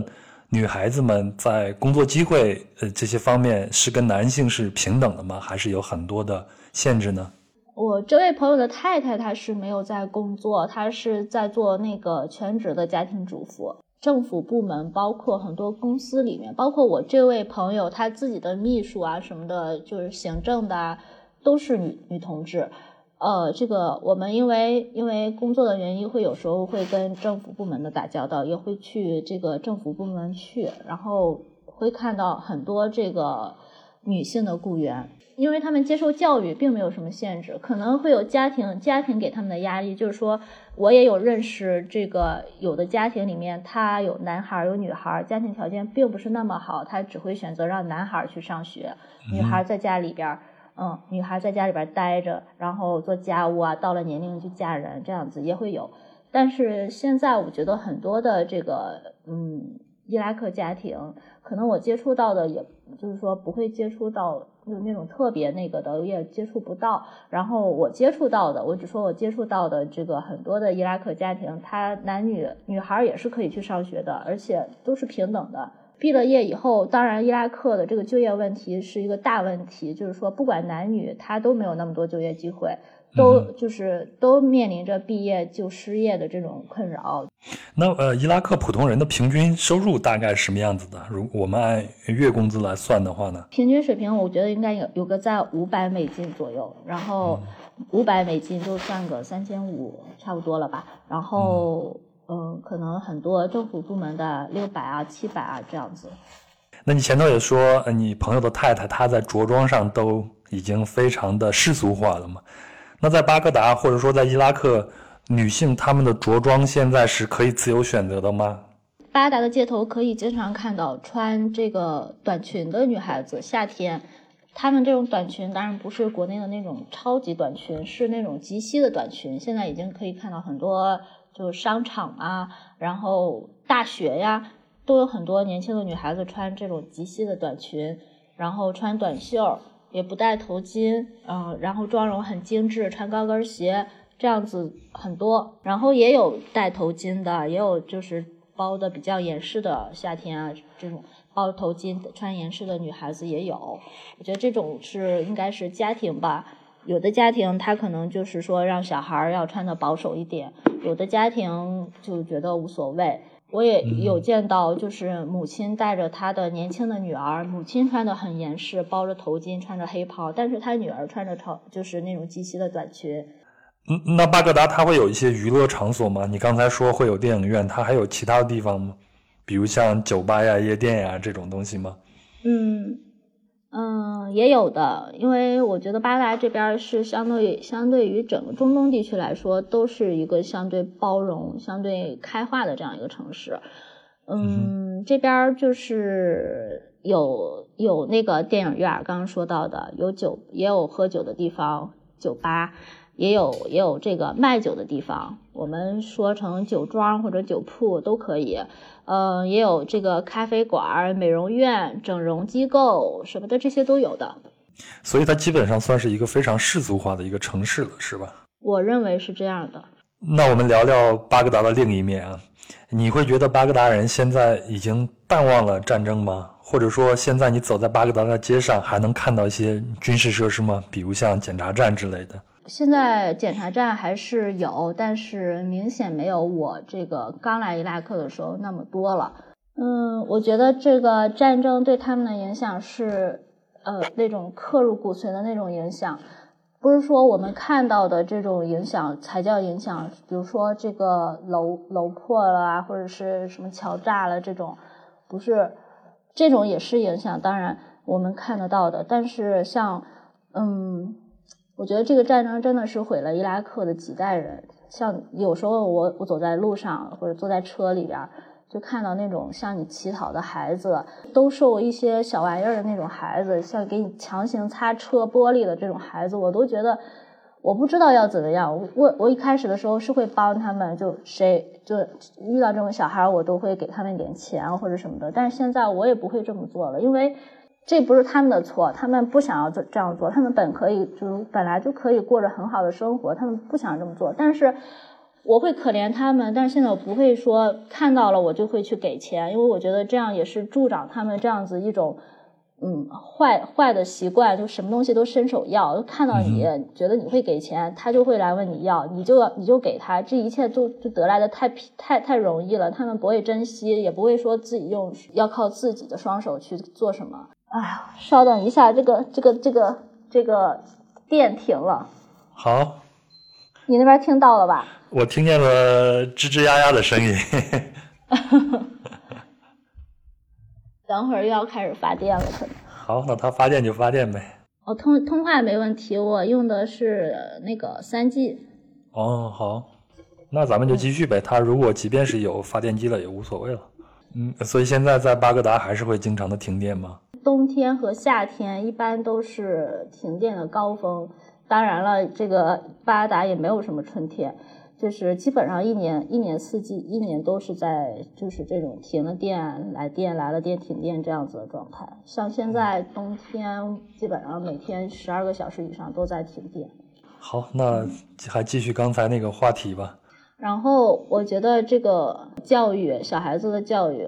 女孩子们在工作机会呃这些方面是跟男性是平等的吗？还是有很多的限制呢？我这位朋友的太太她是没有在工作，她是在做那个全职的家庭主妇。政府部门，包括很多公司里面，包括我这位朋友他自己的秘书啊什么的，就是行政的，都是女女同志。呃，这个我们因为因为工作的原因，会有时候会跟政府部门的打交道，也会去这个政府部门去，然后会看到很多这个女性的雇员，因为他们接受教育并没有什么限制，可能会有家庭家庭给他们的压力，就是说我也有认识这个有的家庭里面，他有男孩有女孩，家庭条件并不是那么好，他只会选择让男孩去上学，女孩在家里边。嗯，嗯女孩在家里边待着，然后做家务啊，到了年龄就嫁人，这样子也会有。但是现在我觉得很多的这个，嗯，伊拉克家庭，可能我接触到的，也就是说不会接触到就那种特别那个的，我也接触不到。然后我接触到的，我只说我接触到的这个很多的伊拉克家庭，他男女女孩也是可以去上学的，而且都是平等的。毕了业以后，当然伊拉克的这个就业问题是一个大问题，就是说不管男女，他都没有那么多就业机会，都就是都面临着毕业就失业的这种困扰。那呃，伊拉克普通人的平均收入大概什么样子的？如我们按月工资来算的话呢？平均水平我觉得应该有有个在五百美金左右，然后五百美金就算个三千五，差不多了吧？然后。嗯，可能很多政府部门的六百啊、七百啊这样子。那你前头也说，你朋友的太太她在着装上都已经非常的世俗化了嘛？那在巴格达或者说在伊拉克，女性她们的着装现在是可以自由选择的吗？巴格达的街头可以经常看到穿这个短裙的女孩子，夏天，她们这种短裙当然不是国内的那种超级短裙，是那种及膝的短裙，现在已经可以看到很多。就商场啊，然后大学呀，都有很多年轻的女孩子穿这种及膝的短裙，然后穿短袖，也不戴头巾，嗯，然后妆容很精致，穿高跟鞋，这样子很多。然后也有戴头巾的，也有就是包的比较严实的，夏天啊这种包头巾穿严实的女孩子也有。我觉得这种是应该是家庭吧。有的家庭他可能就是说让小孩要穿的保守一点，有的家庭就觉得无所谓。我也有见到，就是母亲带着她的年轻的女儿，母亲穿的很严实，包着头巾，穿着黑袍，但是她女儿穿着长就是那种及膝的短裙。嗯，那巴格达它会有一些娱乐场所吗？你刚才说会有电影院，它还有其他的地方吗？比如像酒吧呀、夜店呀这种东西吗？嗯。嗯，也有的，因为我觉得巴达这边是相对相对于整个中东地区来说，都是一个相对包容、相对开化的这样一个城市。嗯，这边就是有有那个电影院，刚刚说到的，有酒也有喝酒的地方，酒吧。也有也有这个卖酒的地方，我们说成酒庄或者酒铺都可以。嗯，也有这个咖啡馆、美容院、整容机构什么的，这些都有的。所以它基本上算是一个非常世俗化的一个城市了，是吧？我认为是这样的。那我们聊聊巴格达的另一面啊，你会觉得巴格达人现在已经淡忘了战争吗？或者说，现在你走在巴格达的街上，还能看到一些军事设施吗？比如像检查站之类的。现在检查站还是有，但是明显没有我这个刚来伊拉克的时候那么多了。嗯，我觉得这个战争对他们的影响是，呃，那种刻入骨髓的那种影响，不是说我们看到的这种影响才叫影响。比如说这个楼楼破了啊，或者是什么桥炸了这种，不是，这种也是影响。当然我们看得到的，但是像，嗯。我觉得这个战争真的是毁了伊拉克的几代人。像有时候我我走在路上或者坐在车里边，就看到那种向你乞讨的孩子，兜售一些小玩意儿的那种孩子，像给你强行擦车玻璃的这种孩子，我都觉得我不知道要怎么样。我我一开始的时候是会帮他们，就谁就遇到这种小孩，我都会给他们点钱或者什么的。但是现在我也不会这么做了，因为。这不是他们的错，他们不想要这这样做，他们本可以就是本来就可以过着很好的生活，他们不想这么做。但是我会可怜他们，但是现在我不会说看到了我就会去给钱，因为我觉得这样也是助长他们这样子一种嗯，坏坏的习惯，就什么东西都伸手要，看到你觉得你会给钱，他就会来问你要，你就你就给他，这一切都就得来的太太太容易了，他们不会珍惜，也不会说自己用要靠自己的双手去做什么。哎呀，稍等一下，这个这个这个这个电停了。好，你那边听到了吧？我听见了吱吱呀呀的声音。等会儿又要开始发电了，可能。好，那它发电就发电呗。哦，通通话没问题，我用的是那个三 G。哦，好，那咱们就继续呗。它如果即便是有发电机了，也无所谓了。嗯，所以现在在巴格达还是会经常的停电吗？冬天和夏天一般都是停电的高峰。当然了，这个巴格达也没有什么春天。就是基本上一年一年四季一年都是在就是这种停了电来电来了电停电这样子的状态。像现在冬天基本上每天十二个小时以上都在停电。好，那还继续刚才那个话题吧。然后我觉得这个教育小孩子的教育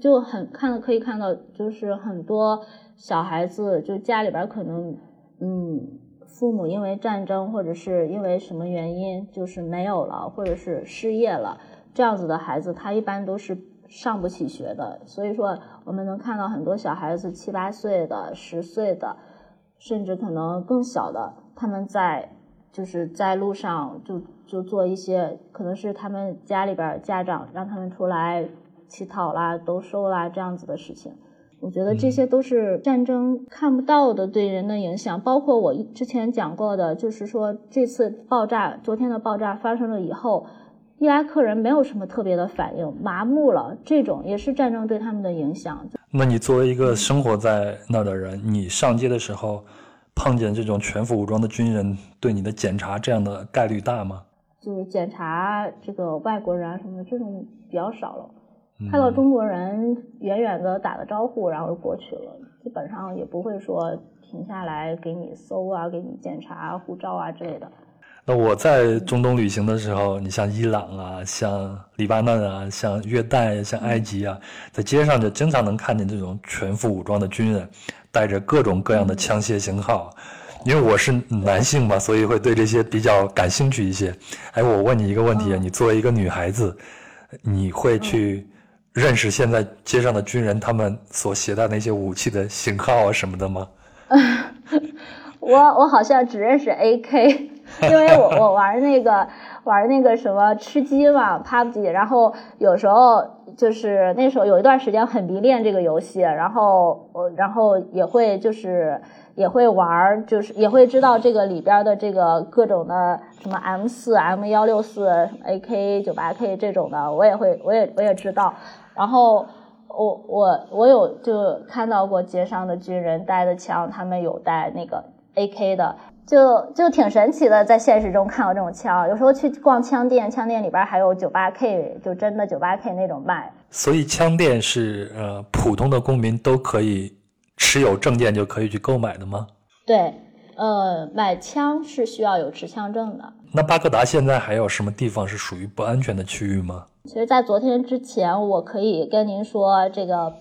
就很看可以看到，就是很多小孩子就家里边可能嗯。父母因为战争或者是因为什么原因，就是没有了，或者是失业了，这样子的孩子，他一般都是上不起学的。所以说，我们能看到很多小孩子七八岁的、十岁的，甚至可能更小的，他们在就是在路上就就做一些，可能是他们家里边家长让他们出来乞讨啦、兜售啦这样子的事情。我觉得这些都是战争看不到的对人的影响，包括我之前讲过的，就是说这次爆炸，昨天的爆炸发生了以后，伊拉克人没有什么特别的反应，麻木了，这种也是战争对他们的影响。那你作为一个生活在那儿的人，你上街的时候碰见这种全副武装的军人对你的检查，这样的概率大吗？就是检查这个外国人啊什么的，这种比较少了。看到中国人远远的打个招呼，然后就过去了，基本上也不会说停下来给你搜啊，给你检查护照啊之类的。那我在中东旅行的时候，你像伊朗啊，像黎巴嫩啊，像约旦、像埃及啊，在街上就经常能看见这种全副武装的军人，带着各种各样的枪械型号。因为我是男性嘛，所以会对这些比较感兴趣一些。哎，我问你一个问题啊，你作为一个女孩子，你会去？认识现在街上的军人，他们所携带那些武器的型号啊什么的吗？我我好像只认识 AK，因为我 我玩那个玩那个什么吃鸡嘛，PUBG，然后有时候就是那时候有一段时间很迷恋这个游戏，然后我然后也会就是也会玩，就是也会知道这个里边的这个各种的什么 M 四、M 幺六四、AK 九八 K 这种的，我也会我也我也知道。然后我我我有就看到过街上的军人带的枪，他们有带那个 AK 的，就就挺神奇的，在现实中看到这种枪。有时候去逛枪店，枪店里边还有 98K，就真的 98K 那种卖。所以枪店是呃普通的公民都可以持有证件就可以去购买的吗？对，呃，买枪是需要有持枪证的。那巴格达现在还有什么地方是属于不安全的区域吗？其实，在昨天之前，我可以跟您说，这个，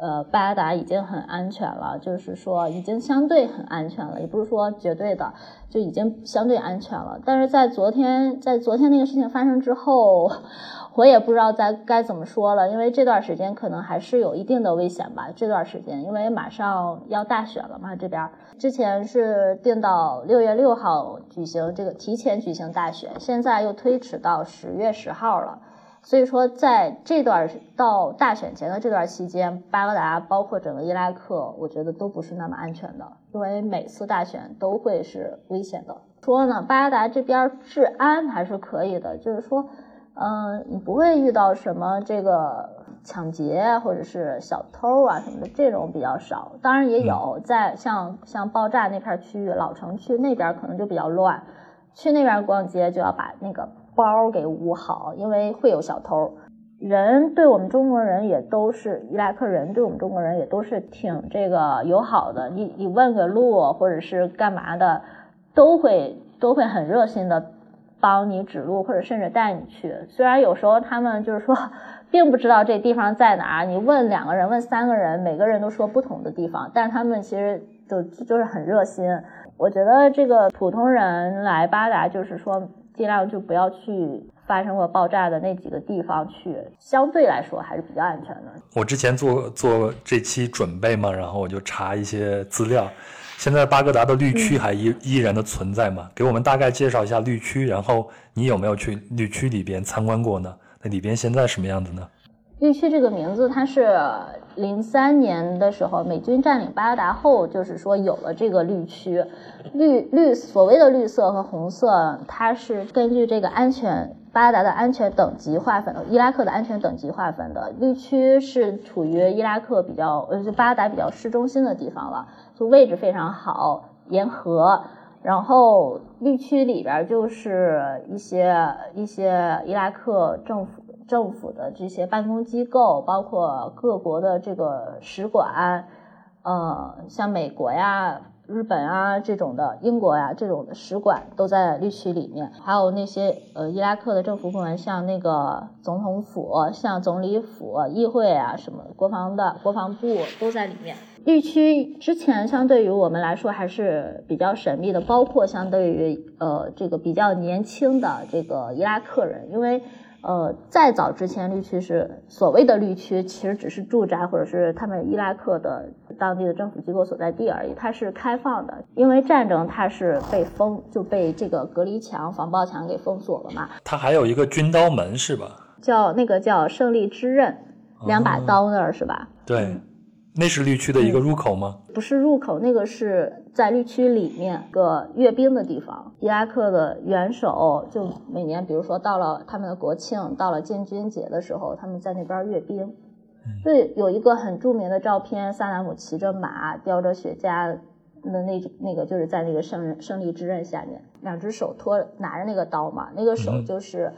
呃，巴达已经很安全了，就是说已经相对很安全了，也不是说绝对的，就已经相对安全了。但是在昨天，在昨天那个事情发生之后，我也不知道该该怎么说了，因为这段时间可能还是有一定的危险吧。这段时间，因为马上要大选了嘛，这边之前是定到六月六号举行这个提前举行大选，现在又推迟到十月十号了。所以说，在这段到大选前的这段期间，巴格达包括整个伊拉克，我觉得都不是那么安全的，因为每次大选都会是危险的。说呢，巴格达这边治安还是可以的，就是说，嗯，你不会遇到什么这个抢劫或者是小偷啊什么的，这种比较少。当然也有，在像像爆炸那片区域老城区那边可能就比较乱，去那边逛街就要把那个。包给捂好，因为会有小偷。人对我们中国人也都是伊拉克人，对我们中国人也都是挺这个友好的。你你问个路或者是干嘛的，都会都会很热心的帮你指路，或者甚至带你去。虽然有时候他们就是说并不知道这地方在哪儿。你问两个人，问三个人，每个人都说不同的地方，但他们其实就就是很热心。我觉得这个普通人来巴达，就是说尽量就不要去发生过爆炸的那几个地方去，相对来说还是比较安全的。我之前做做这期准备嘛，然后我就查一些资料。现在巴格达的绿区还依依然的存在吗？给我们大概介绍一下绿区，然后你有没有去绿区里边参观过呢？那里边现在什么样子呢？绿区这个名字，它是零三年的时候美军占领巴格达后，就是说有了这个绿区。绿绿所谓的绿色和红色，它是根据这个安全巴格达的安全等级划分的，伊拉克的安全等级划分的。绿区是处于伊拉克比较呃就巴格达比较市中心的地方了。就位置非常好，沿河，然后绿区里边就是一些一些伊拉克政府政府的这些办公机构，包括各国的这个使馆，呃，像美国呀、日本啊这种的，英国呀这种的使馆都在绿区里面，还有那些呃伊拉克的政府部门，像那个总统府、像总理府、议会啊什么国防的国防部都在里面。绿区之前相对于我们来说还是比较神秘的，包括相对于呃这个比较年轻的这个伊拉克人，因为呃再早之前绿区是所谓的绿区，其实只是住宅或者是他们伊拉克的当地的政府机构所在地而已，它是开放的，因为战争它是被封就被这个隔离墙防爆墙给封锁了嘛。它还有一个军刀门是吧？叫那个叫胜利之刃，两把刀那儿是吧？对。那是绿区的一个入口吗？不是入口，那个是在绿区里面个阅兵的地方。伊拉克的元首就每年，比如说到了他们的国庆，到了建军节的时候，他们在那边阅兵。对，有一个很著名的照片，萨达姆骑着马，叼着雪茄的那那个，就是在那个胜胜利之刃下面，两只手托拿着那个刀嘛，那个手就是。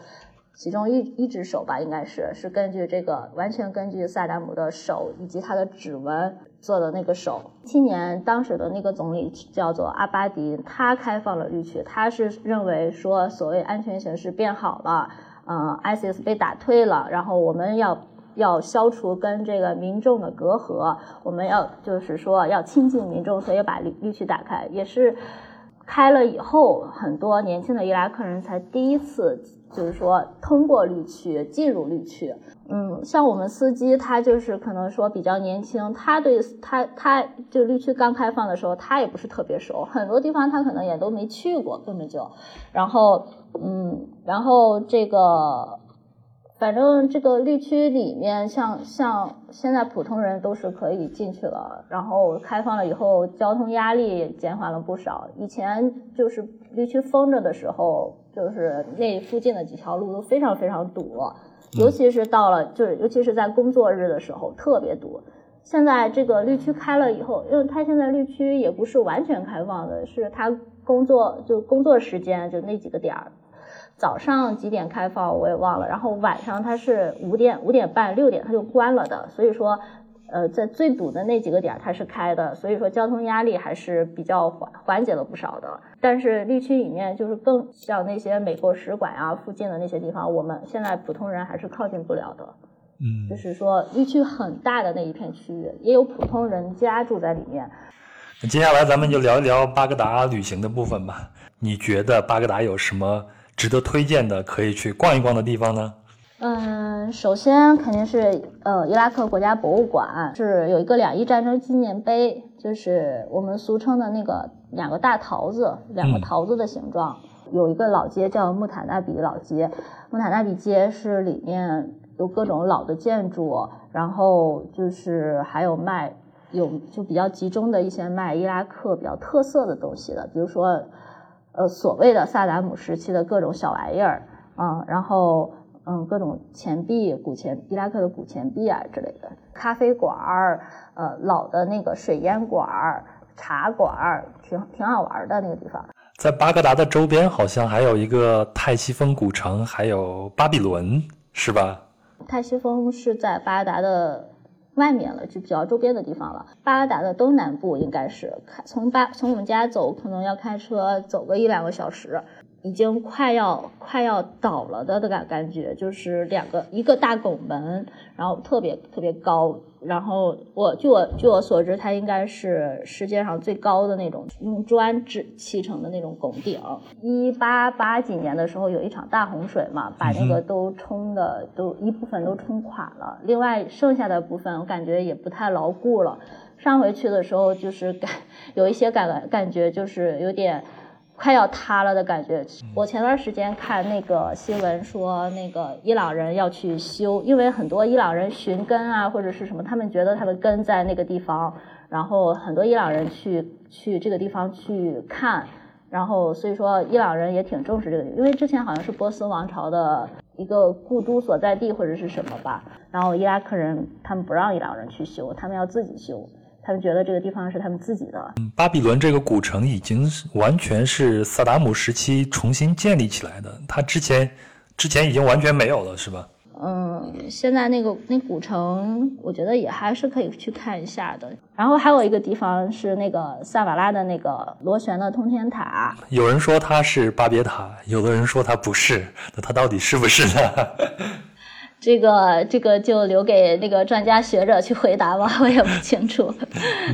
其中一一只手吧，应该是是根据这个完全根据萨达姆的手以及他的指纹做的那个手。今年当时的那个总理叫做阿巴迪，他开放了绿区，他是认为说所谓安全形势变好了，嗯，ISIS 被打退了，然后我们要要消除跟这个民众的隔阂，我们要就是说要亲近民众，所以把绿绿区打开，也是开了以后，很多年轻的伊拉克人才第一次。就是说，通过绿区进入绿区，嗯，像我们司机，他就是可能说比较年轻，他对他他就绿区刚开放的时候，他也不是特别熟，很多地方他可能也都没去过，根本就，然后，嗯，然后这个，反正这个绿区里面，像像现在普通人都是可以进去了，然后开放了以后，交通压力减缓了不少，以前就是绿区封着的时候。就是那附近的几条路都非常非常堵，尤其是到了就是尤其是在工作日的时候特别堵。现在这个绿区开了以后，因为它现在绿区也不是完全开放的，是它工作就工作时间就那几个点儿，早上几点开放我也忘了，然后晚上它是五点五点半六点它就关了的，所以说。呃，在最堵的那几个点它是开的，所以说交通压力还是比较缓缓解了不少的。但是绿区里面就是更像那些美国使馆啊附近的那些地方，我们现在普通人还是靠近不了的。嗯，就是说绿区很大的那一片区域，也有普通人家住在里面。那接下来咱们就聊一聊巴格达旅行的部分吧。你觉得巴格达有什么值得推荐的可以去逛一逛的地方呢？嗯，首先肯定是呃，伊拉克国家博物馆是有一个两伊战争纪念碑，就是我们俗称的那个两个大桃子，两个桃子的形状。有一个老街叫穆塔纳比老街，穆塔纳比街是里面有各种老的建筑，然后就是还有卖有就比较集中的一些卖伊拉克比较特色的东西的，比如说呃所谓的萨达姆时期的各种小玩意儿啊，然后。嗯，各种钱币、古钱，伊拉克的古钱币啊之类的，咖啡馆儿，呃，老的那个水烟馆儿、茶馆儿，挺挺好玩的那个地方。在巴格达的周边，好像还有一个泰西峰古城，还有巴比伦，是吧？泰西峰是在巴格达的外面了，就比较周边的地方了。巴格达的东南部应该是开从巴从我们家走，可能要开车走个一两个小时。已经快要快要倒了的的感感觉，就是两个一个大拱门，然后特别特别高，然后我据我据我所知，它应该是世界上最高的那种用砖制砌成的那种拱顶。一八八几年的时候有一场大洪水嘛，把那个都冲的都一部分都冲垮了，另外剩下的部分我感觉也不太牢固了。上回去的时候就是感有一些感感觉就是有点。快要塌了的感觉。我前段时间看那个新闻说，那个伊朗人要去修，因为很多伊朗人寻根啊，或者是什么，他们觉得他的根在那个地方，然后很多伊朗人去去这个地方去看，然后所以说伊朗人也挺重视这个，因为之前好像是波斯王朝的一个故都所在地或者是什么吧，然后伊拉克人他们不让伊朗人去修，他们要自己修。他们觉得这个地方是他们自己的。嗯，巴比伦这个古城已经完全是萨达姆时期重新建立起来的，它之前之前已经完全没有了，是吧？嗯，现在那个那古城，我觉得也还是可以去看一下的。然后还有一个地方是那个萨瓦拉的那个螺旋的通天塔，有人说它是巴别塔，有的人说它不是，那它到底是不是呢？这个这个就留给那个专家学者去回答吧，我也不清楚。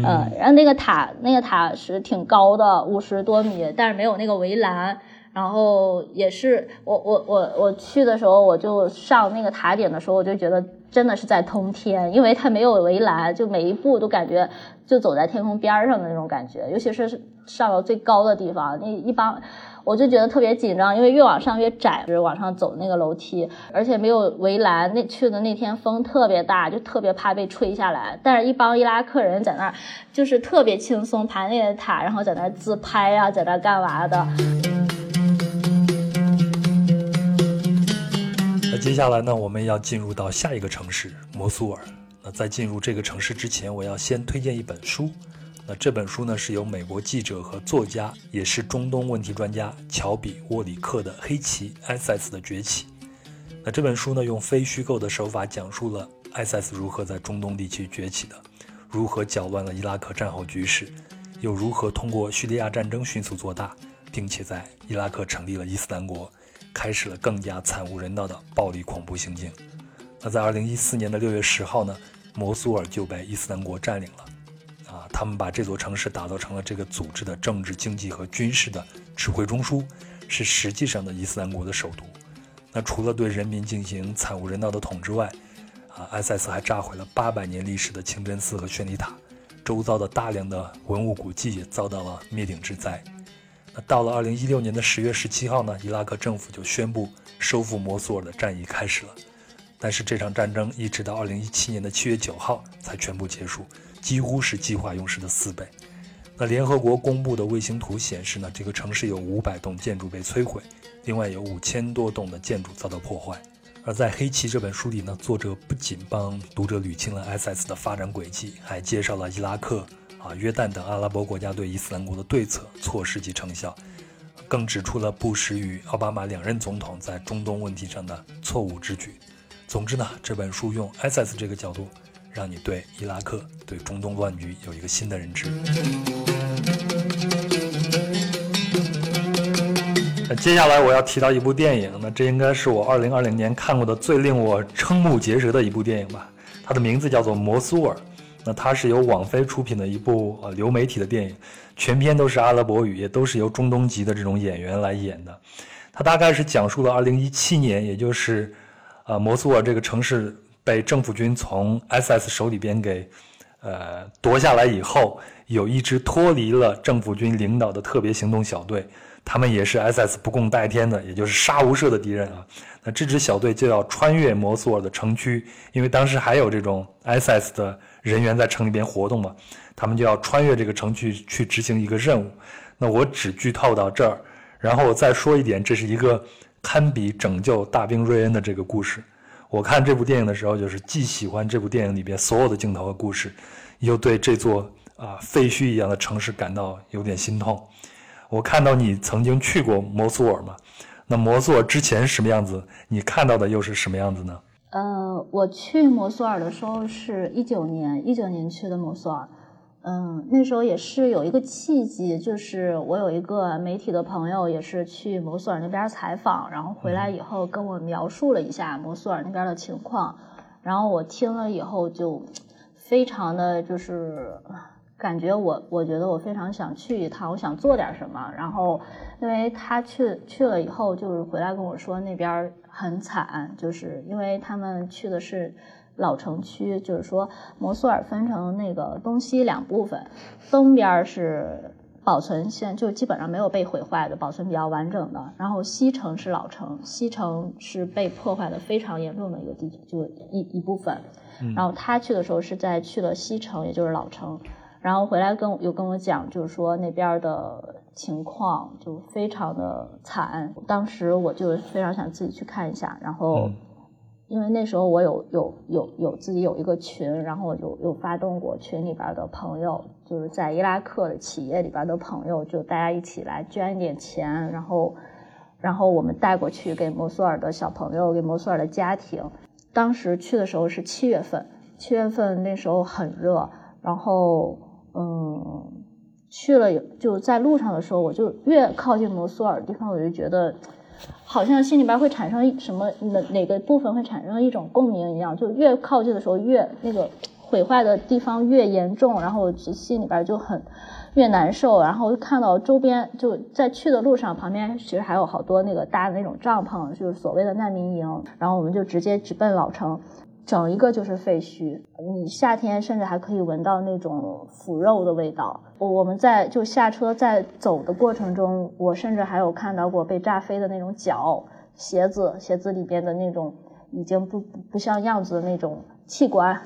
嗯，然后那个塔，那个塔是挺高的，五十多米，但是没有那个围栏。然后也是我我我我去的时候，我就上那个塔顶的时候，我就觉得真的是在通天，因为它没有围栏，就每一步都感觉就走在天空边上的那种感觉。尤其是上到最高的地方，那一般。我就觉得特别紧张，因为越往上越窄，就是往上走那个楼梯，而且没有围栏。那去的那天风特别大，就特别怕被吹下来。但是，一帮伊拉克人在那儿，就是特别轻松爬那个塔，然后在那儿自拍啊，在那儿干嘛的。那接下来呢，我们要进入到下一个城市摩苏尔。那在进入这个城市之前，我要先推荐一本书。那这本书呢，是由美国记者和作家，也是中东问题专家乔比沃里克的《黑旗 ISIS 的崛起》。那这本书呢，用非虚构的手法讲述了 ISIS 如何在中东地区崛起的，如何搅乱了伊拉克战后局势，又如何通过叙利亚战争迅速做大，并且在伊拉克成立了伊斯兰国，开始了更加惨无人道的暴力恐怖行径。那在2014年的6月10号呢，摩苏尔就被伊斯兰国占领了。他们把这座城市打造成了这个组织的政治、经济和军事的指挥中枢，是实际上的伊斯兰国的首都。那除了对人民进行惨无人道的统治外，啊，ISIS 还炸毁了八百年历史的清真寺和宣礼塔，周遭的大量的文物古迹也遭到了灭顶之灾。那到了二零一六年的十月十七号呢，伊拉克政府就宣布收复摩苏尔的战役开始了。但是这场战争一直到二零一七年的七月九号才全部结束。几乎是计划用时的四倍。那联合国公布的卫星图显示呢，这个城市有五百栋建筑被摧毁，另外有五千多栋的建筑遭到破坏。而在《黑旗》这本书里呢，作者不仅帮读者捋清了 SS 的发展轨迹，还介绍了伊拉克、啊约旦等阿拉伯国家对伊斯兰国的对策、措施及成效，更指出了布什与奥巴马两任总统在中东问题上的错误之举。总之呢，这本书用 SS 这个角度。让你对伊拉克、对中东乱局有一个新的认知。那接下来我要提到一部电影，那这应该是我2020年看过的最令我瞠目结舌的一部电影吧。它的名字叫做《摩苏尔》，那它是由网飞出品的一部呃流媒体的电影，全篇都是阿拉伯语，也都是由中东籍的这种演员来演的。它大概是讲述了2017年，也就是呃摩苏尔这个城市。被政府军从 SS 手里边给，呃夺下来以后，有一支脱离了政府军领导的特别行动小队，他们也是 SS 不共戴天的，也就是杀无赦的敌人啊。那这支小队就要穿越摩苏尔的城区，因为当时还有这种 SS 的人员在城里边活动嘛，他们就要穿越这个城区去执行一个任务。那我只剧透到这儿，然后我再说一点，这是一个堪比拯救大兵瑞恩的这个故事。我看这部电影的时候，就是既喜欢这部电影里边所有的镜头和故事，又对这座啊废墟一样的城市感到有点心痛。我看到你曾经去过摩苏尔吗？那摩苏尔之前什么样子？你看到的又是什么样子呢？呃，我去摩苏尔的时候是一九年，一九年去的摩苏尔。嗯，那时候也是有一个契机，就是我有一个媒体的朋友，也是去摩苏尔那边采访，然后回来以后跟我描述了一下摩苏尔那边的情况，然后我听了以后就非常的就是感觉我我觉得我非常想去一趟，我想做点什么，然后因为他去去了以后，就是回来跟我说那边很惨，就是因为他们去的是。老城区就是说，摩苏尔分成那个东西两部分，东边是保存现就基本上没有被毁坏的，保存比较完整的。然后西城是老城，西城是被破坏的非常严重的一个地，就一一部分。然后他去的时候是在去了西城，也就是老城，然后回来跟又跟我讲，就是说那边的情况就非常的惨。当时我就非常想自己去看一下，然后。因为那时候我有有有有自己有一个群，然后我就有发动过群里边的朋友，就是在伊拉克的企业里边的朋友，就大家一起来捐一点钱，然后然后我们带过去给摩苏尔的小朋友，给摩苏尔的家庭。当时去的时候是七月份，七月份那时候很热，然后嗯去了就在路上的时候，我就越靠近摩苏尔的地方，我就觉得。好像心里边会产生什么哪哪个部分会产生一种共鸣一样，就越靠近的时候越那个毁坏的地方越严重，然后心里边就很越难受，然后看到周边就在去的路上旁边其实还有好多那个搭的那种帐篷，就是所谓的难民营，然后我们就直接直奔老城。整一个就是废墟，你夏天甚至还可以闻到那种腐肉的味道。我我们在就下车在走的过程中，我甚至还有看到过被炸飞的那种脚、鞋子、鞋子里边的那种已经不不像样子的那种器官，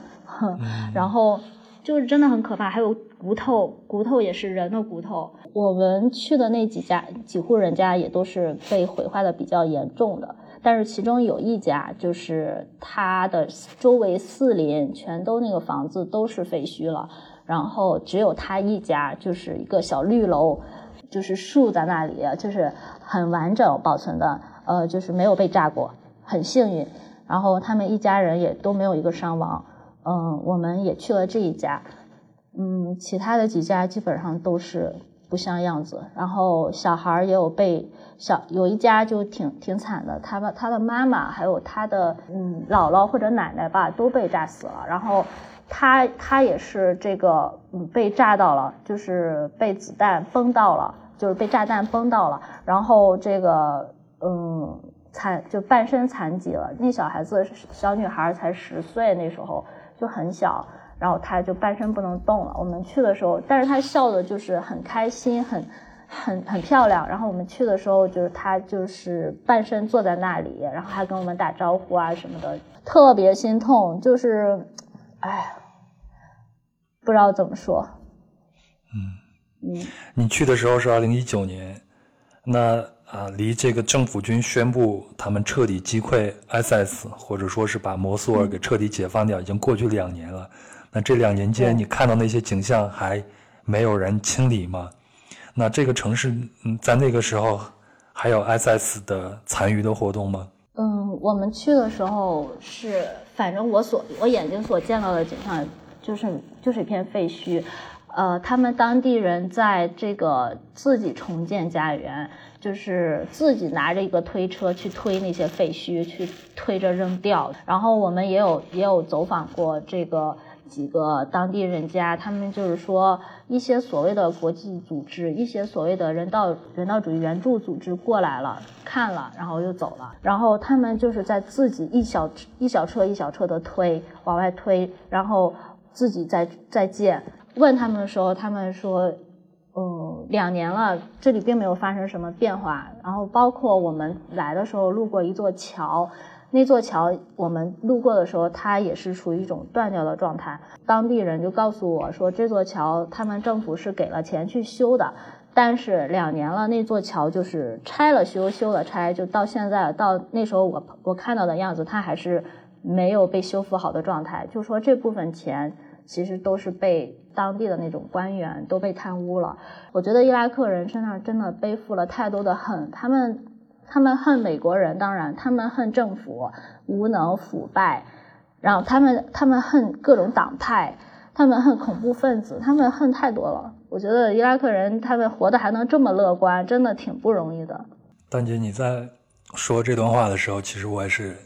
然后就是真的很可怕。还有骨头，骨头也是人的骨头。我们去的那几家几户人家也都是被毁坏的比较严重的。但是其中有一家，就是它的周围四邻全都那个房子都是废墟了，然后只有他一家就是一个小绿楼，就是树在那里，就是很完整保存的，呃，就是没有被炸过，很幸运。然后他们一家人也都没有一个伤亡，嗯，我们也去了这一家，嗯，其他的几家基本上都是。不像样子，然后小孩也有被小有一家就挺挺惨的，他的他的妈妈还有他的嗯姥姥或者奶奶吧都被炸死了，然后他他也是这个嗯被炸到了，就是被子弹崩到了，就是被炸弹崩到了，然后这个嗯残就半身残疾了，那小孩子小女孩才十岁，那时候就很小。然后他就半身不能动了。我们去的时候，但是他笑的就是很开心，很很很漂亮。然后我们去的时候，就是他就是半身坐在那里，然后还跟我们打招呼啊什么的，特别心痛。就是，哎，不知道怎么说。嗯嗯，你去的时候是二零一九年，那啊，离这个政府军宣布他们彻底击溃 ISIS，或者说是把摩苏尔给彻底解放掉，已经过去两年了。那这两年间，你看到那些景象还没有人清理吗？那这个城市，嗯，在那个时候还有 SS 的残余的活动吗？嗯，我们去的时候是，反正我所我眼睛所见到的景象就是就是一片废墟，呃，他们当地人在这个自己重建家园，就是自己拿着一个推车去推那些废墟，去推着扔掉。然后我们也有也有走访过这个。几个当地人家，他们就是说一些所谓的国际组织，一些所谓的人道人道主义援助组织过来了，看了，然后又走了。然后他们就是在自己一小一小车一小车的推往外推，然后自己在在建。问他们的时候，他们说，嗯，两年了，这里并没有发生什么变化。然后包括我们来的时候路过一座桥。那座桥，我们路过的时候，它也是处于一种断掉的状态。当地人就告诉我说，这座桥他们政府是给了钱去修的，但是两年了，那座桥就是拆了修，修了拆，就到现在到那时候我我看到的样子，它还是没有被修复好的状态。就说这部分钱其实都是被当地的那种官员都被贪污了。我觉得伊拉克人身上真的背负了太多的恨，他们。他们恨美国人，当然，他们恨政府无能腐败，然后他们他们恨各种党派，他们恨恐怖分子，他们恨太多了。我觉得伊拉克人他们活得还能这么乐观，真的挺不容易的。丹姐，你在说这段话的时候，其实我也是，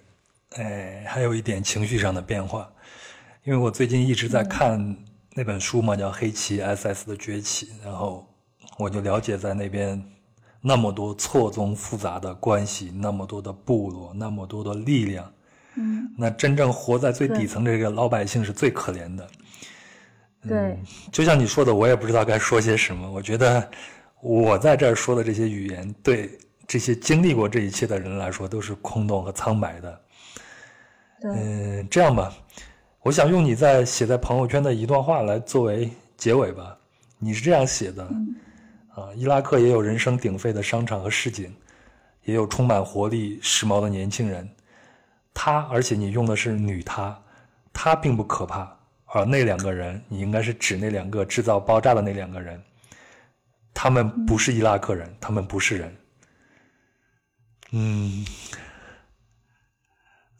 哎，还有一点情绪上的变化，因为我最近一直在看那本书嘛，叫《黑旗 SS 的崛起》，然后我就了解在那边那么多错综复杂的关系，那么多的部落，那么多的力量，嗯，那真正活在最底层这个老百姓是最可怜的。对，就像你说的，我也不知道该说些什么。我觉得我在这儿说的这些语言，对这些经历过这一切的人来说，都是空洞和苍白的。嗯，这样吧，我想用你在写在朋友圈的一段话来作为结尾吧。你是这样写的：啊，伊拉克也有人声鼎沸的商场和市井，也有充满活力、时髦的年轻人。他，而且你用的是女他，他并不可怕。而那两个人，你应该是指那两个制造爆炸的那两个人。他们不是伊拉克人，他们不是人。嗯，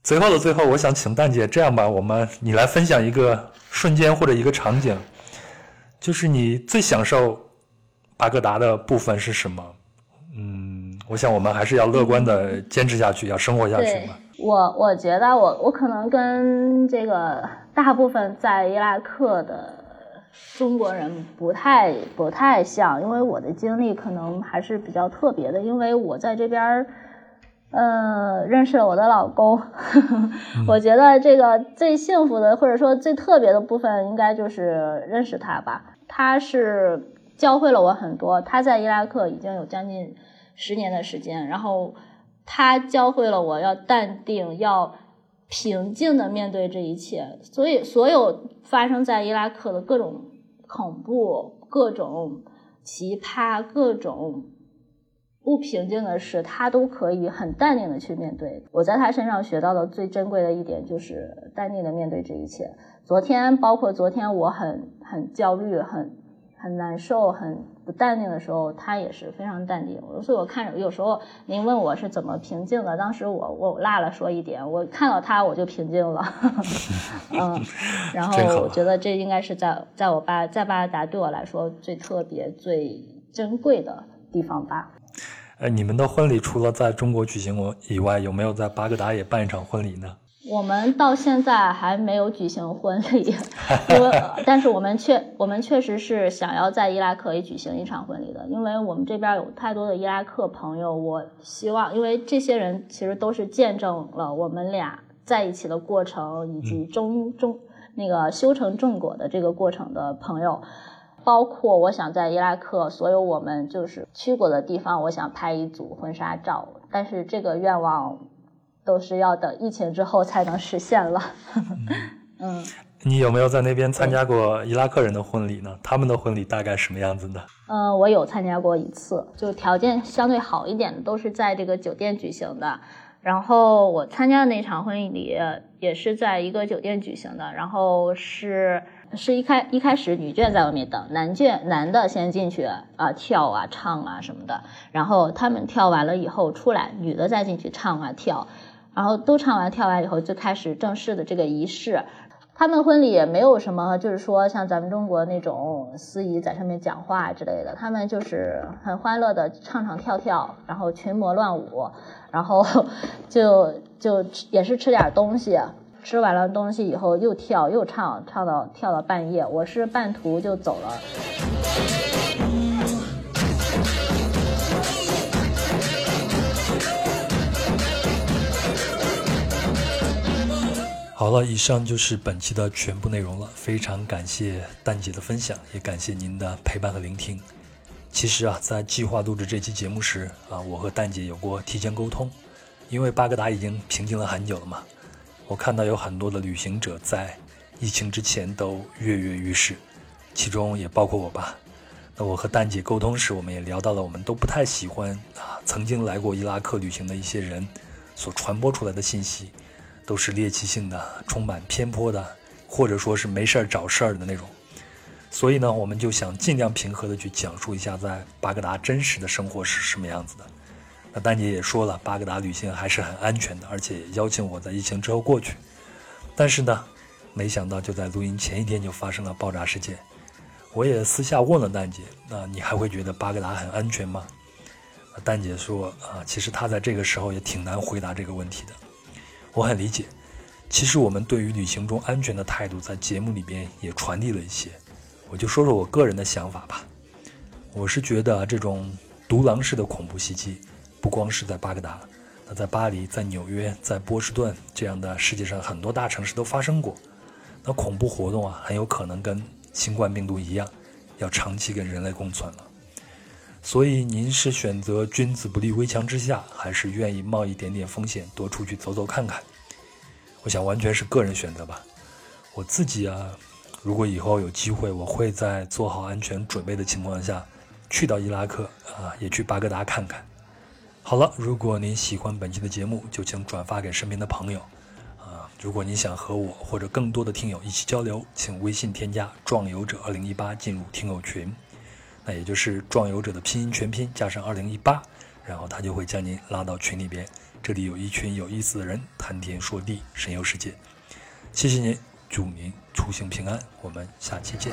最后的最后，我想请蛋姐这样吧，我们你来分享一个瞬间或者一个场景，就是你最享受巴格达的部分是什么？嗯，我想我们还是要乐观的坚持下去，要生活下去嘛。我我觉得我我可能跟这个大部分在伊拉克的中国人不太不太像，因为我的经历可能还是比较特别的，因为我在这边呃认识了我的老公，我觉得这个最幸福的或者说最特别的部分，应该就是认识他吧。他是教会了我很多，他在伊拉克已经有将近十年的时间，然后。他教会了我要淡定，要平静的面对这一切。所以，所有发生在伊拉克的各种恐怖、各种奇葩、各种不平静的事，他都可以很淡定的去面对。我在他身上学到的最珍贵的一点就是淡定的面对这一切。昨天，包括昨天，我很很焦虑，很很难受，很。不淡定的时候，他也是非常淡定。所以我看着有时候您问我是怎么平静的，当时我我落了说一点，我看到他我就平静了。嗯，然后我觉得这应该是在在我巴在巴格达对我来说最特别、最珍贵的地方吧。呃，你们的婚礼除了在中国举行以外，有没有在巴格达也办一场婚礼呢？我们到现在还没有举行婚礼，因为 但是我们确我们确实是想要在伊拉克也举行一场婚礼的，因为我们这边有太多的伊拉克朋友，我希望，因为这些人其实都是见证了我们俩在一起的过程，以及中中那个修成正果的这个过程的朋友，包括我想在伊拉克所有我们就是去过的地方，我想拍一组婚纱照，但是这个愿望。都是要等疫情之后才能实现了。嗯，你有没有在那边参加过伊拉克人的婚礼呢？他们的婚礼大概什么样子的？嗯，我有参加过一次，就条件相对好一点的，都是在这个酒店举行的。然后我参加的那场婚礼也是在一个酒店举行的，然后是。是一开一开始女眷在外面等，男眷男的先进去啊跳啊唱啊什么的，然后他们跳完了以后出来，女的再进去唱啊跳，然后都唱完跳完以后就开始正式的这个仪式。他们婚礼也没有什么，就是说像咱们中国那种司仪在上面讲话之类的，他们就是很欢乐的唱唱跳跳，然后群魔乱舞，然后 就就也是吃点东西。吃完了东西以后，又跳又唱，唱到跳到半夜。我是半途就走了。好了，以上就是本期的全部内容了。非常感谢蛋姐的分享，也感谢您的陪伴和聆听。其实啊，在计划录制这期节目时啊，我和蛋姐有过提前沟通，因为巴格达已经平静了很久了嘛。我看到有很多的旅行者在疫情之前都跃跃欲试，其中也包括我吧。那我和蛋姐沟通时，我们也聊到了我们都不太喜欢啊，曾经来过伊拉克旅行的一些人所传播出来的信息，都是猎奇性的、充满偏颇的，或者说是没事儿找事儿的那种。所以呢，我们就想尽量平和的去讲述一下在巴格达真实的生活是什么样子的。那丹姐也说了，巴格达旅行还是很安全的，而且邀请我在疫情之后过去。但是呢，没想到就在录音前一天就发生了爆炸事件。我也私下问了丹姐，那你还会觉得巴格达很安全吗？丹姐说啊，其实她在这个时候也挺难回答这个问题的。我很理解，其实我们对于旅行中安全的态度，在节目里边也传递了一些。我就说说我个人的想法吧。我是觉得这种独狼式的恐怖袭击，不光是在巴格达，那在巴黎、在纽约、在波士顿这样的世界上很多大城市都发生过。那恐怖活动啊，很有可能跟新冠病毒一样，要长期跟人类共存了。所以，您是选择君子不立危墙之下，还是愿意冒一点点风险多出去走走看看？我想完全是个人选择吧。我自己啊，如果以后有机会，我会在做好安全准备的情况下，去到伊拉克啊，也去巴格达看看。好了，如果您喜欢本期的节目，就请转发给身边的朋友啊。如果您想和我或者更多的听友一起交流，请微信添加“壮游者二零一八”进入听友群。那也就是壮游者的拼音全拼加上二零一八，然后他就会将您拉到群里边。这里有一群有意思的人谈天说地，神游世界。谢谢您，祝您出行平安，我们下期见。